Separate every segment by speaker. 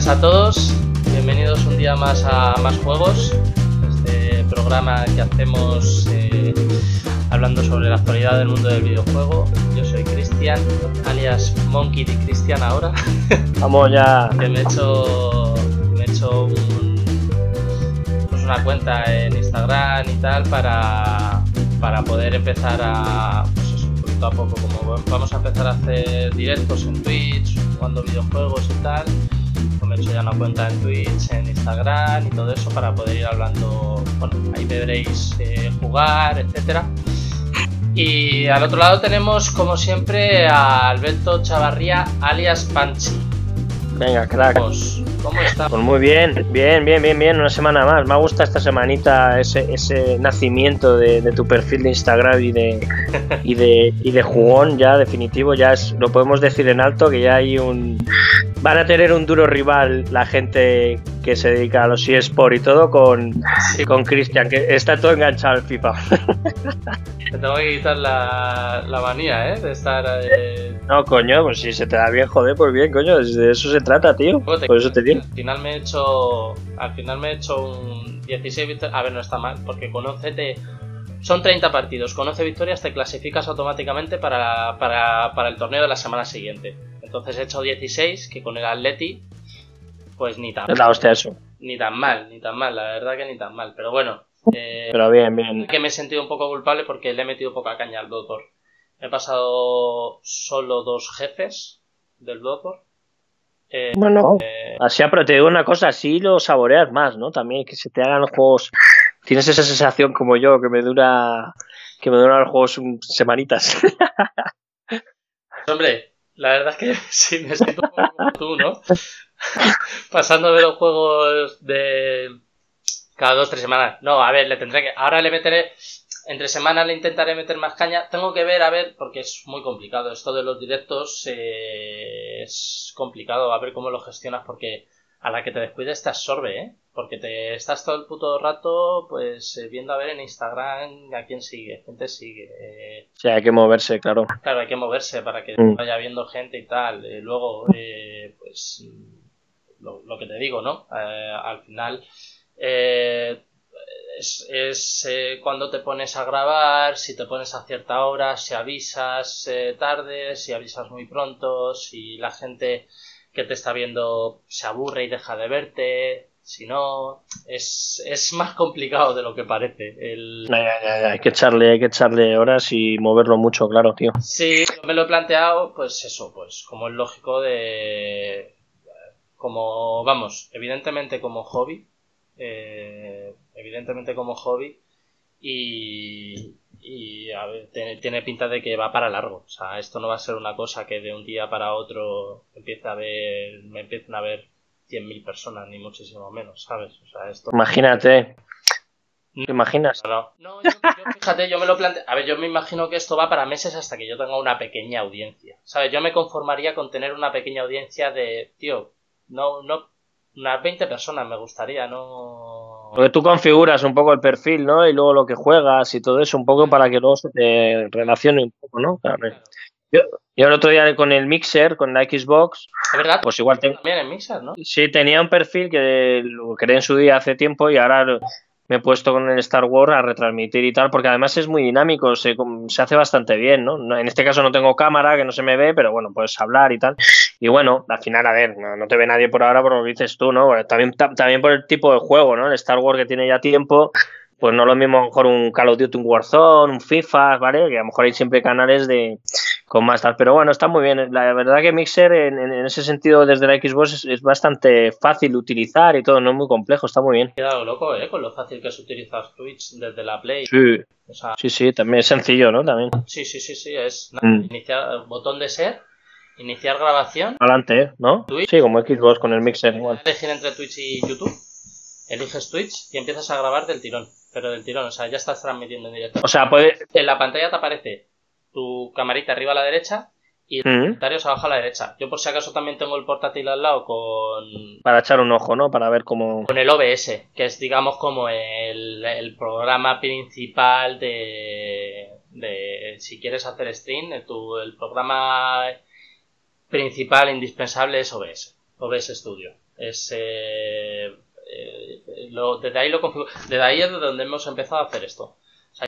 Speaker 1: Tardes a todos, bienvenidos un día más a Más Juegos, este programa que hacemos eh, hablando sobre la actualidad del mundo del videojuego. Yo soy Cristian, alias Monkey de Cristian ahora.
Speaker 2: Vamos ya.
Speaker 1: que me he hecho, me he hecho un- pues una cuenta en Instagram y tal para, para poder empezar a, pues eso, poquito a poco, como vamos a empezar a hacer directos en Twitch, jugando videojuegos y tal, una cuenta en Twitch, en Instagram y todo eso para poder ir hablando, bueno, ahí me veréis eh, jugar, etcétera. Y al otro lado tenemos, como siempre, a Alberto Chavarría, alias Panchi.
Speaker 2: Venga, crack.
Speaker 1: Pues, ¿Cómo está?
Speaker 2: Pues muy bien, bien, bien, bien, bien, una semana más. Me gusta esta semanita ese, ese nacimiento de, de tu perfil de Instagram y de, y de y de jugón ya definitivo, ya es, lo podemos decir en alto que ya hay un van a tener un duro rival la gente que se dedica a los eSport y todo con,
Speaker 1: Sí.
Speaker 2: con Cristian, que está todo enganchado al FIFA.
Speaker 1: Te tengo que quitar la, la manía, ¿eh? De estar. Eh...
Speaker 2: No, coño, pues si se te da bien, joder, pues bien, coño, de eso se trata, tío.
Speaker 1: te-
Speaker 2: Por eso te digo.
Speaker 1: Al final me he hecho. Al final me he hecho un 16 victorias. A ver, no está mal, porque con 11 te. Son 30 partidos. Con 11 victorias te clasificas automáticamente para, para, para el torneo de la semana siguiente. Entonces he hecho 16, que con el Atleti. Pues ni tan,
Speaker 2: la hostia eso.
Speaker 1: ni tan mal, ni tan mal, la verdad que ni tan mal. Pero bueno. eh,
Speaker 2: Pero bien, bien.
Speaker 1: que me he sentido un poco culpable porque le he metido poca caña al Bloodborne. He pasado solo dos jefes del Bloodborne. Eh,
Speaker 2: Bueno,
Speaker 1: eh,
Speaker 2: así, pero te digo una cosa, así lo saboreas más, ¿no? También que se te hagan los juegos. Tienes esa sensación como yo, que me dura. Que me duran los juegos un- semanitas.
Speaker 1: hombre, la verdad es que sí me siento un como tú, ¿no? Pasando de los juegos de cada dos tres semanas. No, a ver, le tendré que. Ahora le meteré. Entre semanas le intentaré meter más caña. Tengo que ver, a ver, porque es muy complicado. Esto de los directos eh, es complicado. A ver cómo lo gestionas, porque a la que te descuides te absorbe, ¿eh? Porque te estás todo el puto rato, pues, eh, viendo a ver en Instagram a quién sigue, quién te sigue. eh,
Speaker 2: sea, hay que moverse, claro.
Speaker 1: Claro, hay que moverse para que
Speaker 2: Mm.
Speaker 1: vaya viendo gente y tal. Eh, luego, eh, pues, lo, lo que te digo, ¿no? Eh, al final, es, es, eh, cuando te pones a grabar, si te pones a cierta hora, si avisas eh, tarde, si avisas muy pronto, si la gente que te está viendo se aburre y deja de verte. Si no, es, es más complicado de lo que parece. El,
Speaker 2: Ya, ya, ya, ya, Hay que echarle, hay que echarle horas y moverlo mucho, claro, tío.
Speaker 1: Sí, me lo he planteado, pues eso, pues como es lógico de... Como, vamos, evidentemente como hobby, eh, evidentemente como hobby y, y a ver, tiene, tiene pinta de que va para largo, o sea, esto no va a ser una cosa que de un día para otro empiece a ver, me empiecen a ver 100.000 personas, ni muchísimo menos, ¿sabes? O sea, esto...
Speaker 2: Imagínate. ¿Te imaginas?
Speaker 1: No, no yo, yo, fíjate, yo me lo planteo. A ver, yo me imagino que esto va para meses hasta que yo tenga una pequeña audiencia. ¿Sabes? Yo me conformaría con tener una pequeña audiencia de, tío, no, no, unas 20 personas me gustaría, no.
Speaker 2: Porque tú configuras un poco el perfil, ¿no? Y luego lo que juegas y todo eso, un poco para que luego se te relacione un poco, ¿no? Claro. Yo, yo el otro día con el Mixer, con la Xbox,
Speaker 1: Es verdad,
Speaker 2: pues igual tengo.
Speaker 1: también en Mixer, ¿no?
Speaker 2: Sí, tenía un perfil que lo creé en su día hace tiempo y ahora me he puesto con el Star Wars a retransmitir y tal, porque además es muy dinámico, se, se hace bastante bien, ¿no? En este caso no tengo cámara, que no se me ve, pero bueno, puedes hablar y tal. Y bueno, al final, a ver, no, te ve nadie por ahora por lo que dices tú, ¿no? También, ta- también por el tipo de juego, ¿no? El Star Wars que tiene ya tiempo, pues no lo mismo a lo mejor un Call of Duty, un Warzone, un FIFA, ¿vale? Que a lo mejor hay siempre canales de con más tal. Pero bueno, está muy bien. La verdad que Mixer en, ese sentido desde la Xbox es, es bastante fácil de utilizar y todo, no es muy complejo, está muy bien.
Speaker 1: Quedado loco, ¿eh? Con lo fácil que es utilizar Twitch desde la Play.
Speaker 2: Sí,
Speaker 1: O sea,
Speaker 2: sí, sí, también es sencillo, ¿no? También.
Speaker 1: sí, sí, sí, sí, es
Speaker 2: Mm.
Speaker 1: iniciar, botón de ser, iniciar grabación,
Speaker 2: Adelante, ¿eh? ¿no?
Speaker 1: Twitch.
Speaker 2: Sí, como Xbox con el Mixer igual.
Speaker 1: elegir entre Twitch y YouTube, eliges Twitch y empiezas a grabar del tirón, pero del tirón, o sea, ya estás transmitiendo en directo.
Speaker 2: O sea, puede...
Speaker 1: En la pantalla te aparece tu camarita arriba a la derecha y
Speaker 2: Mm,
Speaker 1: comentarios abajo a la derecha. Yo por si acaso también tengo el portátil al lado con,
Speaker 2: Para echar un ojo, ¿no? Para ver cómo...
Speaker 1: con el OBS, que es digamos como el, el programa principal de, de si quieres hacer stream, el, tu- el programa principal indispensable es OBS, OBS Studio. Es, eh, eh, lo, desde, ahí lo desde ahí es donde hemos empezado a hacer esto.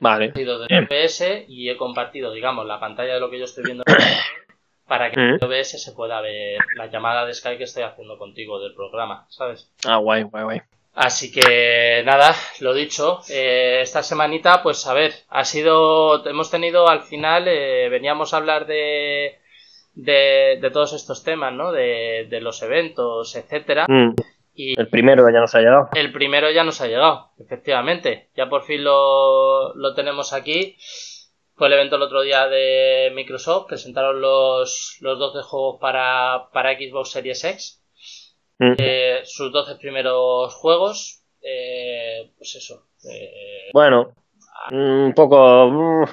Speaker 2: Vale.
Speaker 1: He compartido desde OBS y he compartido, digamos, la pantalla de lo que yo estoy viendo para que en OBS se pueda ver la llamada de Skype que estoy haciendo contigo del programa, ¿sabes?
Speaker 2: Ah, guay, guay, guay.
Speaker 1: Así que nada, lo dicho, eh, esta semanita, pues a ver, ha sido, hemos tenido al final, eh, veníamos a hablar de, de, de, todos estos temas, ¿no? De, de los eventos, etcétera.
Speaker 2: Mm. Y el primero ya nos ha llegado.
Speaker 1: El primero ya nos ha llegado, efectivamente. Ya por fin lo, lo tenemos aquí. Fue el evento el otro día de Microsoft, presentaron los, los 12 juegos para, para Xbox Series X eh, sus 12 primeros juegos, eh, pues eso. Eh,
Speaker 2: bueno, un poco,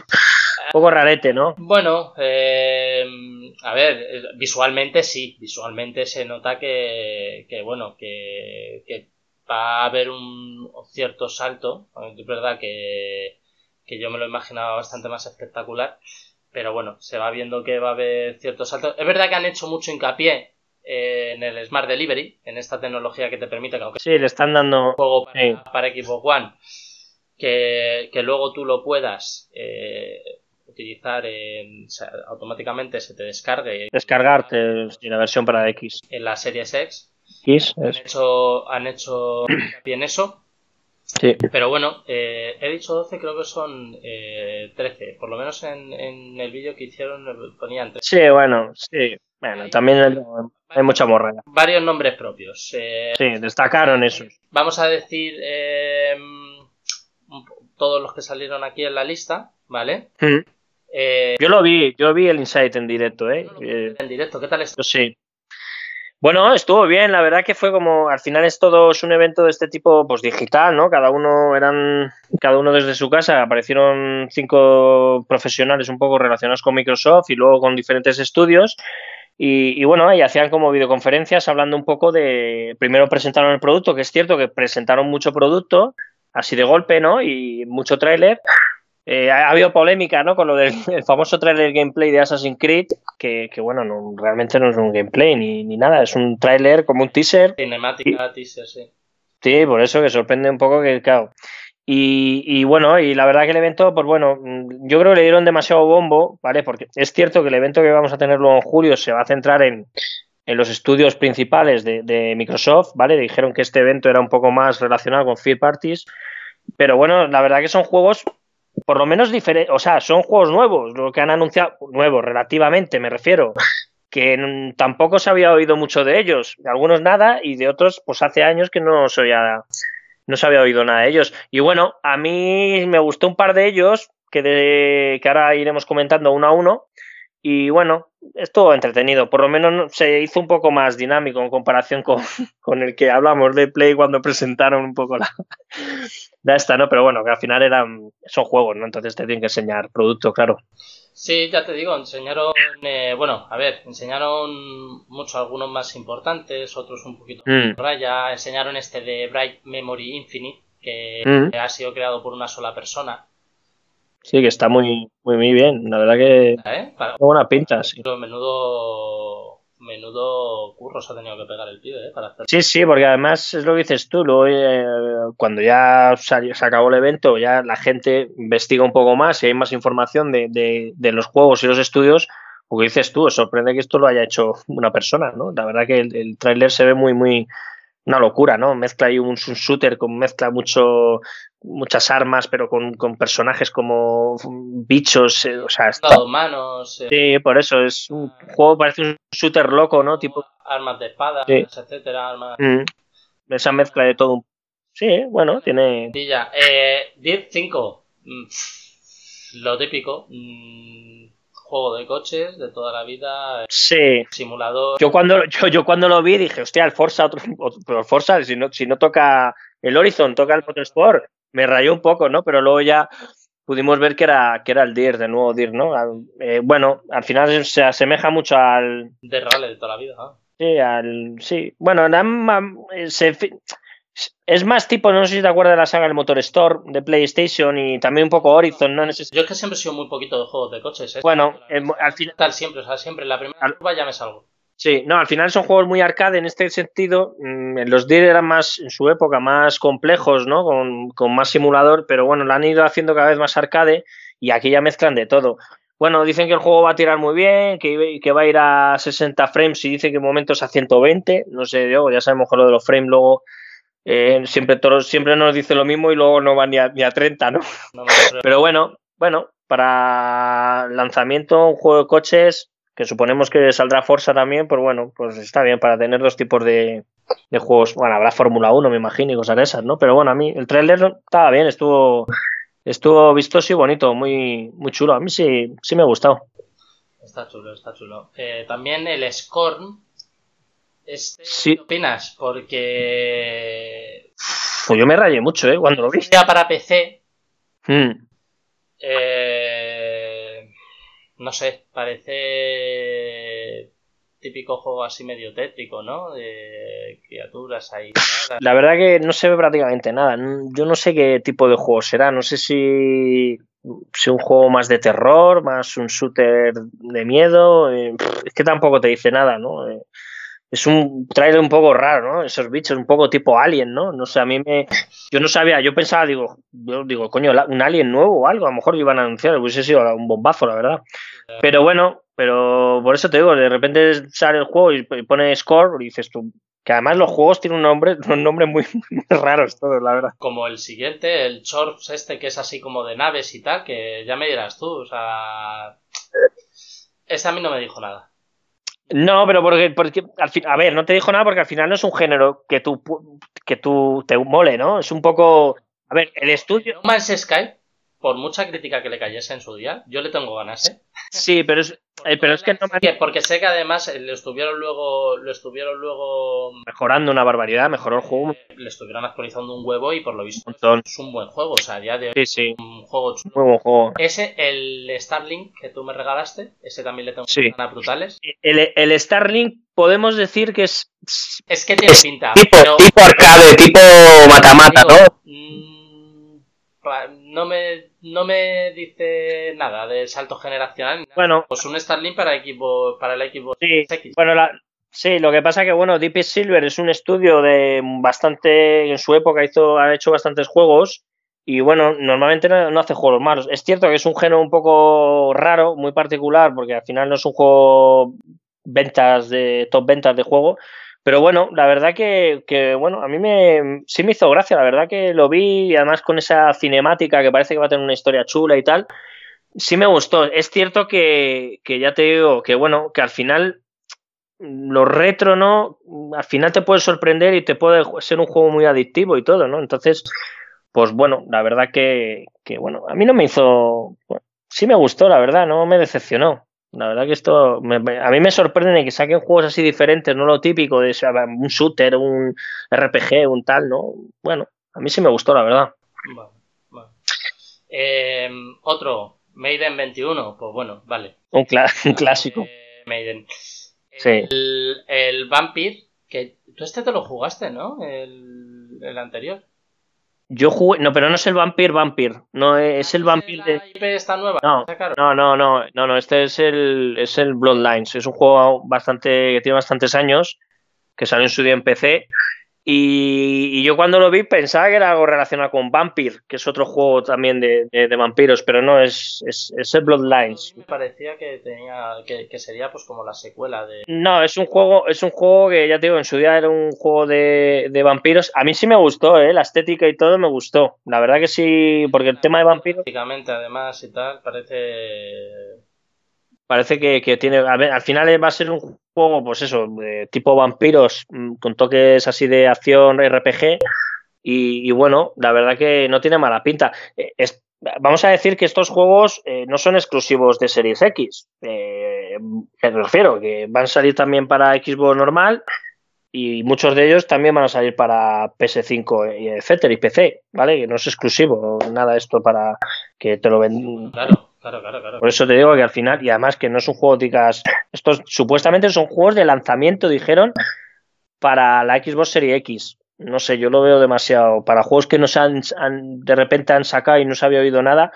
Speaker 2: un poco rarete, ¿no?
Speaker 1: Bueno, a ver, visualmente sí, visualmente se nota que, que bueno, que, que, va a haber un cierto salto. Es verdad que, que yo me lo imaginaba bastante más espectacular, pero bueno, se va viendo que va a haber cierto salto. Es verdad que han hecho mucho hincapié en el Smart Delivery, en esta tecnología que te permite que aunque
Speaker 2: sí, le están dando
Speaker 1: juego para, Xbox One, que, luego tú lo puedas eh, utilizar en, automáticamente se te descargue.
Speaker 2: Descargarte la versión para X.
Speaker 1: En la serie X.
Speaker 2: X
Speaker 1: han, hecho, han hecho bien eso.
Speaker 2: Sí.
Speaker 1: Pero bueno, eh, he dicho 12, creo que son eh, 13. Por lo menos en, en el vídeo que hicieron ponían 13.
Speaker 2: Sí, bueno, sí. Bueno, también hay mucha morrera.
Speaker 1: Varios nombres propios. Eh,
Speaker 2: sí, destacaron esos.
Speaker 1: Vamos a decir eh, todos los que salieron aquí en la lista, ¿vale?
Speaker 2: Mm. Eh, yo lo vi, yo vi el Insight en directo, ¿eh?
Speaker 1: En directo, ¿qué tal estuvo?
Speaker 2: Sí. Bueno, estuvo bien, la verdad que fue como, al final es todo es un evento de este tipo, pues digital, ¿no? Cada uno eran, cada uno desde su casa, aparecieron cinco profesionales un poco relacionados con Microsoft y luego con diferentes estudios y, bueno, y hacían como videoconferencias hablando un poco de. Primero presentaron el producto, que es cierto que presentaron mucho producto, así de golpe, ¿no? Y mucho tráiler. Eh, ha, habido polémica, ¿no? Con lo del famoso tráiler gameplay de Assassin's Creed, que, bueno, no, realmente no es un gameplay ni, ni nada, es un tráiler como un teaser.
Speaker 1: Cinemática, teaser, sí.
Speaker 2: Sí, por eso que sorprende un poco que, claro, y, bueno, y la verdad que el evento, pues bueno, yo creo que le dieron demasiado bombo, ¿vale? Porque es cierto que el evento que vamos a tener luego en julio se va a centrar en, los estudios principales de, Microsoft, ¿vale? Dijeron que este evento era un poco más relacionado con third parties, pero bueno, la verdad que son juegos por lo menos diferentes, o sea, son juegos nuevos, lo que han anunciado, nuevos relativamente, me refiero, que tampoco se había oído mucho de ellos, de algunos nada y de otros, pues hace años que no se había no se había oído nada de ellos. Y bueno, a mí me gustó un par de ellos, que, de, que ahora iremos comentando uno a uno. Y bueno, estuvo entretenido. Por lo menos se hizo un poco más dinámico en comparación con, con el que hablamos de Play cuando presentaron un poco la, la esta, ¿no? Pero bueno, que al final eran, son juegos, ¿no? Entonces te tienen que enseñar producto, claro.
Speaker 1: Sí, ya te digo, enseñaron, eh, bueno, a ver, enseñaron mucho, algunos más importantes, otros un poquito
Speaker 2: mm.
Speaker 1: raya, enseñaron este de Bright Memory Infinite, que
Speaker 2: mm.
Speaker 1: ha sido creado por una sola persona.
Speaker 2: Sí, que está muy, muy, muy bien, la verdad que
Speaker 1: ¿Eh?
Speaker 2: buena pinta, sí.
Speaker 1: Menudo menudo curro se ha tenido que pegar el pibe, ¿eh? Para hacer...
Speaker 2: Sí, sí, porque además es lo que dices tú, luego, eh, cuando ya se acabó el evento, ya la gente investiga un poco más y hay más información de, de, de los juegos y los estudios, porque dices tú, sorprende que esto lo haya hecho una persona, ¿no? La verdad que el, el tráiler se ve muy, muy, una locura, ¿no? Mezcla ahí un, shooter con mezcla mucho muchas armas, pero con, con personajes como bichos, eh, o sea,
Speaker 1: está... humanos.
Speaker 2: Eh. Sí, por eso es un juego parece un shooter loco, ¿no? Tipo
Speaker 1: armas de espada, etcétera, armas.
Speaker 2: Mm. Esa mezcla de todo. Sí, bueno, tiene.
Speaker 1: Sí, ya. Eh, 10 5. Mm, lo típico. Mm, juego de coches de toda la vida.
Speaker 2: Sí.
Speaker 1: Simulador.
Speaker 2: Yo cuando, yo, yo cuando lo vi dije, hostia, el Forza, otro, Forza, si no, si no toca el Horizon, toca el Motorsport, me rayó un poco, ¿no? Pero luego ya pudimos ver que era, que era el DIR, de nuevo DIR, ¿no? Eh, bueno, al final se asemeja mucho al...
Speaker 1: De rally de toda la vida,
Speaker 2: Sí, al... Sí, bueno, se, es más tipo, no sé si te acuerdas de la saga del Motor Store de PlayStation y también un poco Horizon, ¿no? Yo
Speaker 1: es que siempre he sido muy poquito de juegos de coches. ¿eh?
Speaker 2: Bueno, al final.
Speaker 1: Tal siempre, o sea, siempre. La primera curva ya me salgo.
Speaker 2: Sí, no, al final son juegos muy arcade en este sentido. Mm, los DIR eran más, en su época, más complejos, ¿no? Con, con, más simulador, pero bueno, lo han ido haciendo cada vez más arcade y aquí ya mezclan de todo. Bueno, dicen que el juego va a tirar muy bien, que, que va a ir a 60 frames y dicen que en momentos a 120. No sé, yo, ya sabemos que lo de los frames luego eh, siempre, todos, siempre nos dice lo mismo y luego no va ni a, ni a 30, ¿no? no pero bueno, bueno, para lanzamiento, un juego de coches que suponemos que saldrá Forza también, pues bueno, pues está bien para tener dos tipos de, de juegos. Bueno, habrá Fórmula 1, me imagino, y cosas de esas, ¿no? Pero bueno, a mí el trailer estaba bien, estuvo, estuvo vistoso y bonito, muy, muy chulo. A mí sí, sí me ha gustado.
Speaker 1: Está chulo, está chulo. Eh, también el Scorn. Este, ¿Qué opinas? Porque.
Speaker 2: Pues yo me rayé mucho, ¿eh? Cuando lo vi.
Speaker 1: Ya para PC. Mm. Eh no sé, parece típico juego así medio tétrico, ¿no? De criaturas ahí.
Speaker 2: La verdad que no se ve prácticamente nada. Yo no sé qué tipo de juego será. No sé si, si un juego más de terror, más un shooter de miedo. Eh, es que tampoco te dice nada, ¿no? Es un trailer un poco raro, ¿no? Esos bichos, un poco tipo alien, ¿no? No sé, a mí me. Yo no sabía, yo pensaba, digo, yo digo, coño, un alien nuevo o algo, a lo mejor iban a anunciar, hubiese sido un bombazo, la verdad. Pero bueno, pero por eso te digo, de repente sale el juego y pone score y dices tú, que además los juegos tienen un nombre, un nombre muy, muy raros todos, la verdad.
Speaker 1: Como el siguiente, el Chorps este, que es así como de naves y tal, que ya me dirás tú, o sea. Este a mí no me dijo nada.
Speaker 2: No, pero porque, porque al fin, a ver, no te dijo nada porque al final no es un género que tú, que tú te mole, ¿no? Es un poco. A ver, el estudio.
Speaker 1: No Man's Sky, por mucha crítica que le cayese en su día, yo le tengo ganas, ¿eh?
Speaker 2: Sí, pero es, eh, pero es que no
Speaker 1: Porque sé que además eh, lo estuvieron luego, lo estuvieron luego
Speaker 2: mejorando una barbaridad, mejoró el juego.
Speaker 1: Eh, le estuvieron actualizando un huevo y por lo visto es un buen juego, o sea, ya de
Speaker 2: sí, sí.
Speaker 1: un juego chulo.
Speaker 2: Muy buen juego.
Speaker 1: Ese, el Starlink que tú me regalaste, ese también le tengo
Speaker 2: sí.
Speaker 1: ganas brutales.
Speaker 2: El, el Starlink podemos decir que es
Speaker 1: es que tiene pinta,
Speaker 2: tipo, tipo arcade, tipo mata-mata, ¿no?
Speaker 1: No me, no me dice nada de salto generacional.
Speaker 2: Bueno,
Speaker 1: pues un Starlink para equipo para el equipo
Speaker 2: sí, Bueno, sí, lo que pasa que bueno, Deep Silver es un estudio de bastante en su época hizo ha hecho bastantes juegos y bueno, normalmente no, hace juegos malos. Es cierto que es un género un poco raro, muy particular, porque al final no es un juego ventas de top ventas de juego, pero bueno, la verdad que, bueno, a mí me, sí me hizo gracia, la verdad que lo vi y además con esa cinemática que parece que va a tener una historia chula y tal, sí me gustó. Es cierto que, que ya te digo que bueno, que al final lo retro, ¿no? Al final te puede sorprender y te puede ser un juego muy adictivo y todo, ¿no? Entonces, pues bueno, la verdad que, que bueno, a mí no me hizo, sí me gustó, la verdad, no me decepcionó. La verdad que esto a mí me sorprende que saquen juegos así diferentes, no lo típico de un shooter, un RPG, un tal, ¿no? Bueno, a mí sí me gustó, la verdad.
Speaker 1: Em, otro, Maiden 21, pues bueno, vale.
Speaker 2: Un, clásico.
Speaker 1: Eh, Maiden.
Speaker 2: Sí.
Speaker 1: El, el Vampir, que tú este te lo jugaste, ¿no? El, el anterior.
Speaker 2: Yo jugué, no, pero no es el Vampir Vampir, no es el Vampir de.
Speaker 1: IP está nueva?
Speaker 2: No, no, no, no, no, no, este es el, es el Bloodlines, es un juego bastante que tiene bastantes años, que salió en su día en PC y, yo cuando lo vi pensaba que era algo relacionado con Vampir, que es otro juego también de, vampiros, pero no, es, es, el Bloodlines.
Speaker 1: Me parecía que tenía que, sería pues como la secuela de.
Speaker 2: No, es un juego, es un juego que ya te digo, en su día era un juego de, vampiros. A mí sí me gustó, ¿eh? la estética y todo me gustó. La verdad que sí, porque el tema de vampiros.
Speaker 1: además y tal, parece
Speaker 2: parece que, tiene. al final va a ser un juego, pues eso, de tipo vampiros, mm, con toques así de acción RPG. Y, bueno, la verdad que no tiene mala pinta. Eh, vamos a decir que estos juegos eh, no son exclusivos de Series X. Eh, me refiero que van a salir también para Xbox normal y muchos de ellos también van a salir para PS5 y etcétera y PC, ¿vale? Que no es exclusivo nada esto para que te lo ven.
Speaker 1: Claro. Claro, claro.
Speaker 2: Por eso te digo que al final, y además que no es un juego, digas, estos supuestamente son juegos de lanzamiento, dijeron, para la Xbox Series X. No sé, yo lo veo demasiado. Para juegos que no se han, de repente han sacado y no se había oído nada,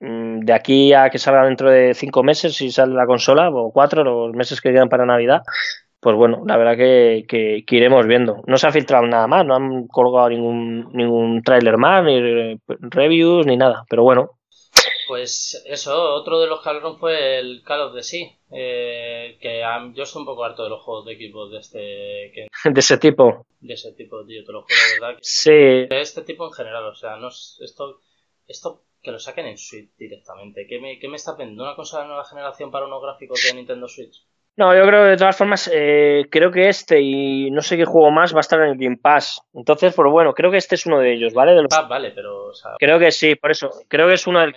Speaker 2: mm, de aquí a que salga dentro de cinco meses, si sale la consola, o cuatro, los meses que quedan para Navidad, pues bueno, la verdad que, iremos viendo. No se ha filtrado nada más, no han colgado ningún, ningún tráiler más, ni reviews, ni nada, pero bueno.
Speaker 1: Pues eso, otro de los que hablaron fue el Call of the Sea, eh, que yo estoy un poco harto de los juegos de equipo de este...
Speaker 2: de ese tipo.
Speaker 1: De ese tipo, tío, te lo juro, verdad.
Speaker 2: sí.
Speaker 1: De este tipo en general, o sea, no esto, esto que lo saquen en Switch directamente. ¿Qué me, qué me está vendiendo? ¿Una cosa de nueva generación para unos gráficos de Nintendo Switch?
Speaker 2: No, yo creo que de todas formas, eh, creo que este y no sé qué juego más va a estar en el Game Pass. Entonces, pues bueno, creo que este es uno de ellos, ¿vale? De
Speaker 1: ah, vale, pero.
Speaker 2: creo que sí, por eso. Creo que es uno del.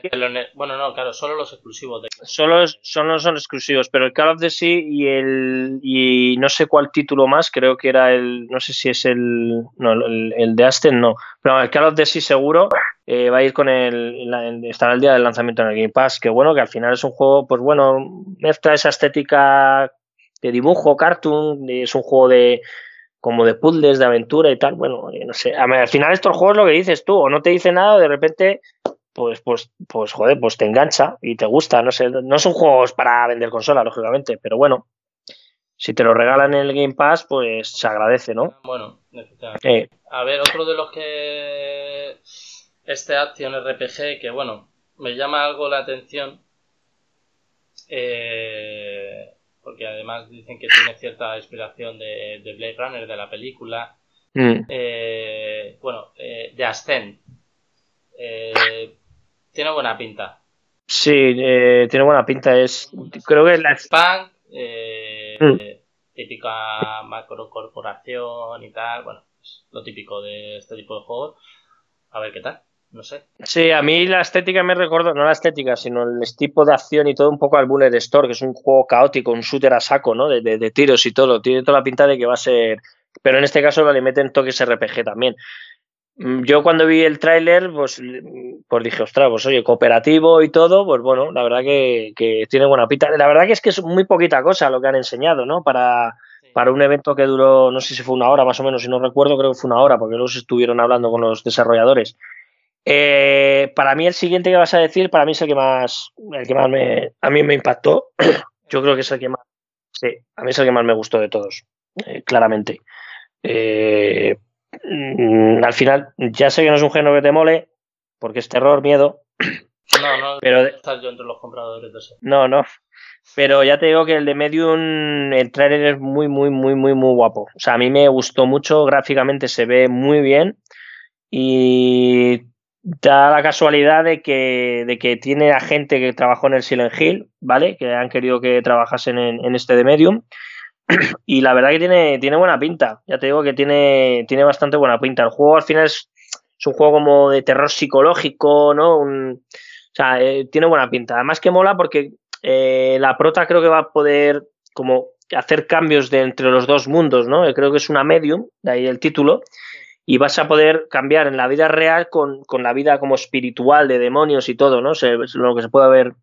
Speaker 1: Bueno, no, claro, solo los exclusivos. De...
Speaker 2: Solo son, son exclusivos, pero el Call of the Sea y el. Y no sé cuál título más, creo que era el. No sé si es el. No, el, el de Aston, no. Pero el Call of the Sea seguro eh, va a ir con el, estará el día del lanzamiento en el Game Pass, que bueno, que al final es un juego, pues bueno, mezcla esa estética de dibujo, cartoon, es un juego de como de puzzles, de aventura y tal, bueno, eh, no sé, al final estos juegos lo que dices tú, o no te dice nada, de repente, pues, pues, pues, joder, pues te engancha y te gusta, no sé, no son juegos para vender consola, lógicamente, pero bueno, si te lo regalan en el Game Pass, pues se agradece, ¿no?
Speaker 1: Bueno, eh. A ver, otro de los que este Action RPG que, bueno, me llama algo la atención. Eh, porque además dicen que tiene cierta inspiración de, Blade Runner, de la película. Mm. Eh, bueno, eh, de Ascend. tiene buena pinta.
Speaker 2: Sí, tiene buena pinta. Es, creo que es la.
Speaker 1: Spunk, mm. típica macrocorporación y tal. Bueno, es lo típico de este tipo de juegos. A ver qué tal no sé.
Speaker 2: Sí, a mí la estética me recuerda, no la estética, sino el tipo de acción y todo un poco al Bullet Store, que es un juego caótico, un shooter a saco, ¿no? De, tiros y todo. Tiene toda la pinta de que va a ser. Pero en este caso le meten toques RPG también. Mm, yo cuando vi el tráiler, pues, pues dije, ostras, pues oye, cooperativo y todo, pues bueno, la verdad que, que, tiene buena pinta. La verdad que es que es muy poquita cosa lo que han enseñado, ¿no? Para, para un evento que duró, no sé si fue una hora más o menos, si no recuerdo, creo que fue una hora, porque luego estuvieron hablando con los desarrolladores. Eh, para mí el siguiente que vas a decir, para mí es el que más, el que más me, a mí me impactó. Yo creo que es el que más, sí, a mí es el que más me gustó de todos, eh, claramente. Eh, mm, al final, ya sé que no es un género que te mole, porque es terror, miedo.
Speaker 1: No, no, pero estás yo entre los compradores de eso.
Speaker 2: No, no. Pero ya te digo que el de Medium, el trailer es muy, muy, muy, muy, muy guapo. O sea, a mí me gustó mucho, gráficamente se ve muy bien. Y da la casualidad de que, de que tiene a gente que trabajó en el Silent Hill, ¿vale? Que han querido que trabajasen en, este de Medium. Y la verdad que tiene, tiene buena pinta. Ya te digo que tiene, tiene bastante buena pinta. El juego al final es, un juego como de terror psicológico, ¿no? o sea, eh, tiene buena pinta. Además que mola porque eh, la prota creo que va a poder como hacer cambios de entre los dos mundos, ¿no? Creo que es una medium, de ahí el título y vas a poder cambiar en la vida real con, la vida como espiritual de demonios y todo, ¿no? lo que se puede ver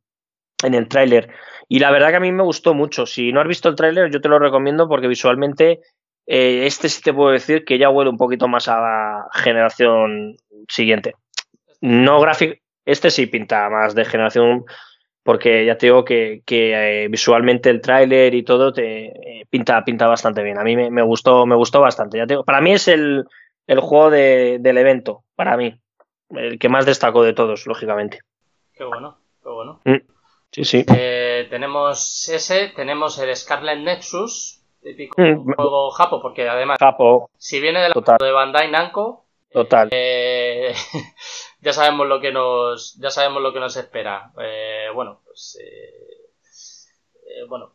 Speaker 2: en el tráiler. Y la verdad que a mí me gustó mucho. Si no has visto el tráiler, yo te lo recomiendo porque visualmente eh, este sí te puedo decir que ya huele un poquito más a la generación siguiente. No gráfico, este sí pinta más de generación porque ya te digo que, eh, visualmente el tráiler y todo te eh, pinta, pinta bastante bien. A mí me, gustó, me gustó bastante. Ya te para mí es el, el juego del evento, para mí. El que más destacó de todos, lógicamente.
Speaker 1: Qué bueno, qué bueno.
Speaker 2: Mm, sí, sí.
Speaker 1: Eh, tenemos ese, tenemos el Scarlet Nexus, típico mm, juego Japo, porque además,
Speaker 2: Japo.
Speaker 1: si viene de la de Bandai Namco,
Speaker 2: Total.
Speaker 1: Eh, ya sabemos lo que nos, ya sabemos lo que nos espera. Eh, bueno, pues, bueno,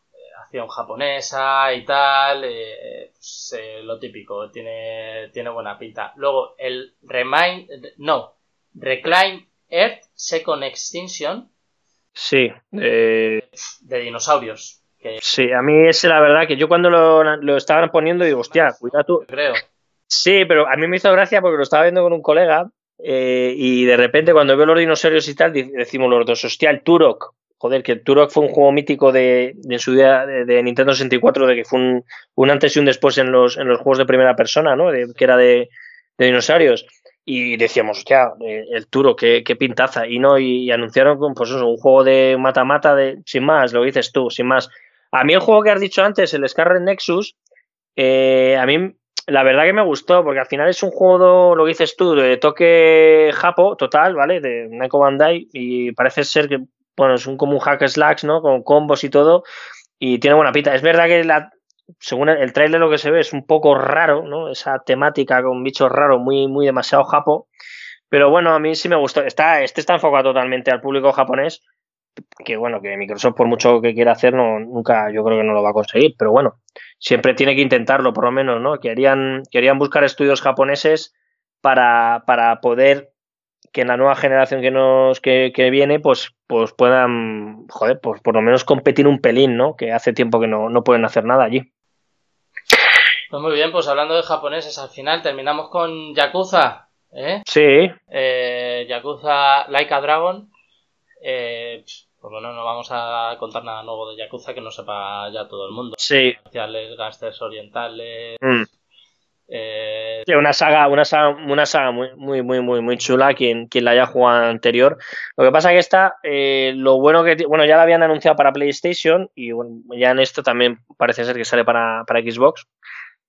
Speaker 1: japonesa y tal, eh, pues, eh, lo típico, tiene, tiene buena pinta. Luego, el Remind, no, Recline Earth Second Extinction.
Speaker 2: Sí, eh,
Speaker 1: de dinosaurios.
Speaker 2: Sí, a mí es la verdad que yo cuando lo, estaban poniendo digo, hostia, cuidado tú.
Speaker 1: Creo.
Speaker 2: Sí, pero a mí me hizo gracia porque lo estaba viendo con un colega y de repente cuando veo los dinosaurios y tal, decimos los dos, hostia, el Turok joder, que el Turok fue un juego mítico de, su día de, Nintendo 64, de que fue un, antes y un después en los, en los juegos de primera persona, ¿no? que era de, dinosaurios. Y decíamos, hostia, eh, el Turok, qué, pintaza. Y no, y, anunciaron pues un juego de mata-mata de, sin más, lo dices tú, sin más. A mí el juego que has dicho antes, el Scarlet Nexus, Eh, a mí la verdad que me gustó, porque al final es un juego, lo dices tú, de toque japo total, ¿vale? De Namco Bandai, y parece ser que, bueno, es un como un hack slacks, ¿no? Con combos y todo, y tiene buena pinta. Es verdad que según el trailer lo que se ve es un poco raro, ¿no? Esa temática con bichos raros, muy, muy demasiado japo. Pero bueno, a mí sí me gustó. Está, este está enfocado totalmente al público japonés, que bueno, que Microsoft por mucho que quiera hacer, nunca yo creo que no lo va a conseguir, pero bueno, siempre tiene que intentarlo por lo menos, ¿no? Querían, querían buscar estudios japoneses para, para poder que en la nueva generación que nos que, que, viene, pues, pues puedan, joder, pues por lo menos competir un pelín, ¿no? Que hace tiempo que no, no pueden hacer nada allí.
Speaker 1: Pues muy bien, pues hablando de japoneses, al final terminamos con Yakuza, ¿eh?
Speaker 2: Sí.
Speaker 1: Eh, Yakuza Like a Dragon. Eh, pues bueno, no vamos a contar nada nuevo de Yakuza que no sepa ya todo el mundo.
Speaker 2: Sí.
Speaker 1: Gangsters orientales.
Speaker 2: Mm.
Speaker 1: Eh,
Speaker 2: una saga, una una saga muy, muy, muy, muy, chula, quien, quien la haya jugado anterior. Lo que pasa que esta, eh, lo bueno que, bueno, ya la habían anunciado para PlayStation y bueno, ya en esto también parece ser que sale para, para Xbox.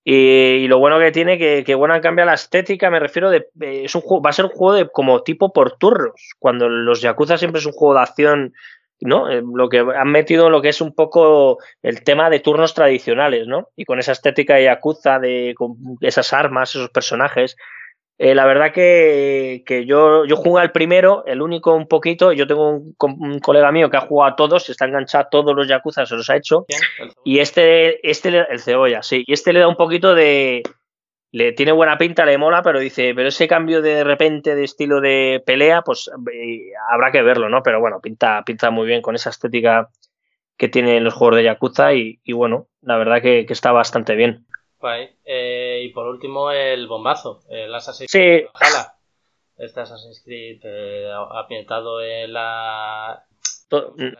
Speaker 2: Y, lo bueno que tiene que, que bueno cambia la estética, me refiero de, es un juego, va a ser un juego de como tipo por turnos, cuando los Yakuza siempre es un juego de acción ¿no? Eh, lo que han metido lo que es un poco el tema de turnos tradicionales, ¿no? Y con esa estética de Yakuza, de con esas armas, esos personajes. Eh, la verdad que, que, yo, yo jugué al primero, el único un poquito. Yo tengo un, un, colega mío que ha jugado a todos, está enganchado a todos los Yakuza, se los ha hecho. Y este, este, el cebolla, sí. Y este le da un poquito de, le tiene buena pinta, le mola, pero dice, pero ese cambio de repente de estilo de pelea, pues eh, habrá que verlo, ¿no? Pero bueno, pinta, pinta muy bien con esa estética que tienen los juegos de Yakuza y, y bueno, la verdad que, que, está bastante bien.
Speaker 1: Eh, y por último, el bombazo, el Assassin's
Speaker 2: sí.
Speaker 1: Creed Valhalla. Este Assassin's Creed eh, ambientado en la...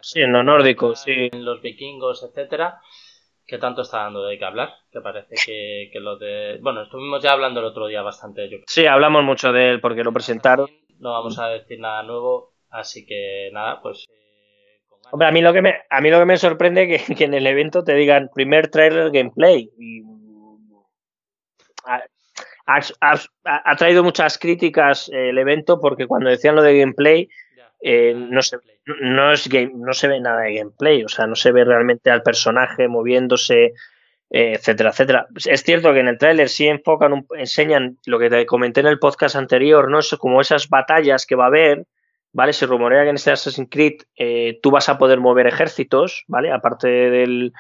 Speaker 2: Sí, en lo nórdico, sí.
Speaker 1: En los vikingos, etcétera que tanto está dando de qué hablar, que parece que, que, lo de... Bueno, estuvimos ya hablando el otro día bastante. Yo creo.
Speaker 2: Sí, hablamos mucho de él porque lo presentaron.
Speaker 1: No vamos a decir nada nuevo, así que nada, pues...
Speaker 2: Eh, Hombre, a mí lo que me, a mí lo que me sorprende es que, que en el evento te digan primer trailer gameplay. Y... Ha, ha, ha, traído muchas críticas eh, el evento porque cuando decían lo de gameplay eh, no, se, no, es game, no se ve nada de gameplay, o sea, no se ve realmente al personaje moviéndose, eh, etcétera, etcétera. Es cierto que en el tráiler sí enfocan, un, enseñan lo que te comenté en el podcast anterior, ¿no? Es como esas batallas que va a haber, ¿vale? Se rumorea que en este Assassin's Creed eh, tú vas a poder mover ejércitos, ¿vale? Aparte del,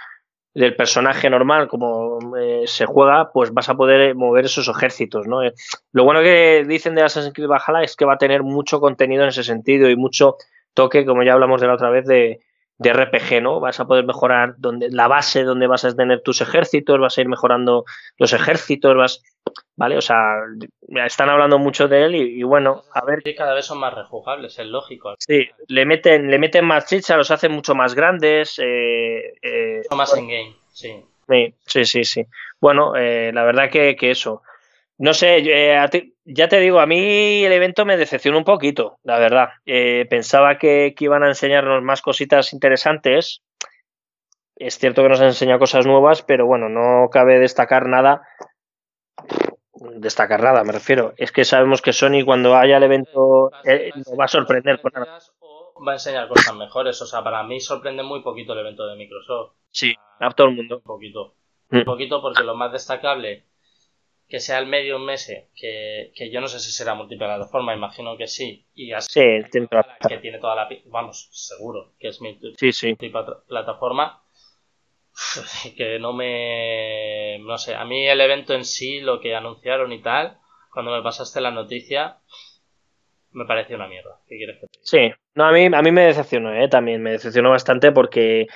Speaker 2: del personaje normal, como eh, se juega, pues vas a poder mover esos ejércitos, ¿no? Eh, lo bueno que dicen de Assassin's Creed Valhalla es que va a tener mucho contenido en ese sentido y mucho toque, como ya hablamos de la otra vez, de, de RPG, ¿no? Vas a poder mejorar donde, la base donde vas a tener tus ejércitos, vas a ir mejorando los ejércitos, vas, ¿vale? O sea, están hablando mucho de él y, y bueno, a ver.
Speaker 1: Y cada vez son más rejugables, es lógico.
Speaker 2: Sí, le meten, le meten más chicha, los hacen mucho más grandes. Eh, eh,
Speaker 1: mucho más en game, sí.
Speaker 2: Sí, sí, sí. Bueno, eh, la verdad que, que eso. No sé, eh, ti, ya te digo, a mí el evento me decepcionó un poquito, la verdad. Eh, pensaba que, que, iban a enseñarnos más cositas interesantes. Es cierto que nos han enseñado cosas nuevas, pero bueno, no cabe destacar nada. Destacar nada, me refiero. Es que sabemos que Sony cuando haya el evento eh, nos va a sorprender con nada.
Speaker 1: Va a enseñar cosas mejores. O sea, para mí sorprende muy poquito el evento de Microsoft.
Speaker 2: Sí, a todo el mundo.
Speaker 1: Un poquito. Un poquito porque lo más destacable que sea el medio ese, que, que yo no sé si será multiplataforma, imagino que sí, y así
Speaker 2: sí, tiene
Speaker 1: que tiene toda la vamos, seguro que es
Speaker 2: sí, sí.
Speaker 1: plataforma que no me no sé, a mí el evento en sí, lo que anunciaron y tal, cuando me pasaste la noticia me pareció una mierda. ¿Qué quieres que te diga?
Speaker 2: Sí, no, a mí, a mí me decepcionó, ¿eh? también me decepcionó bastante porque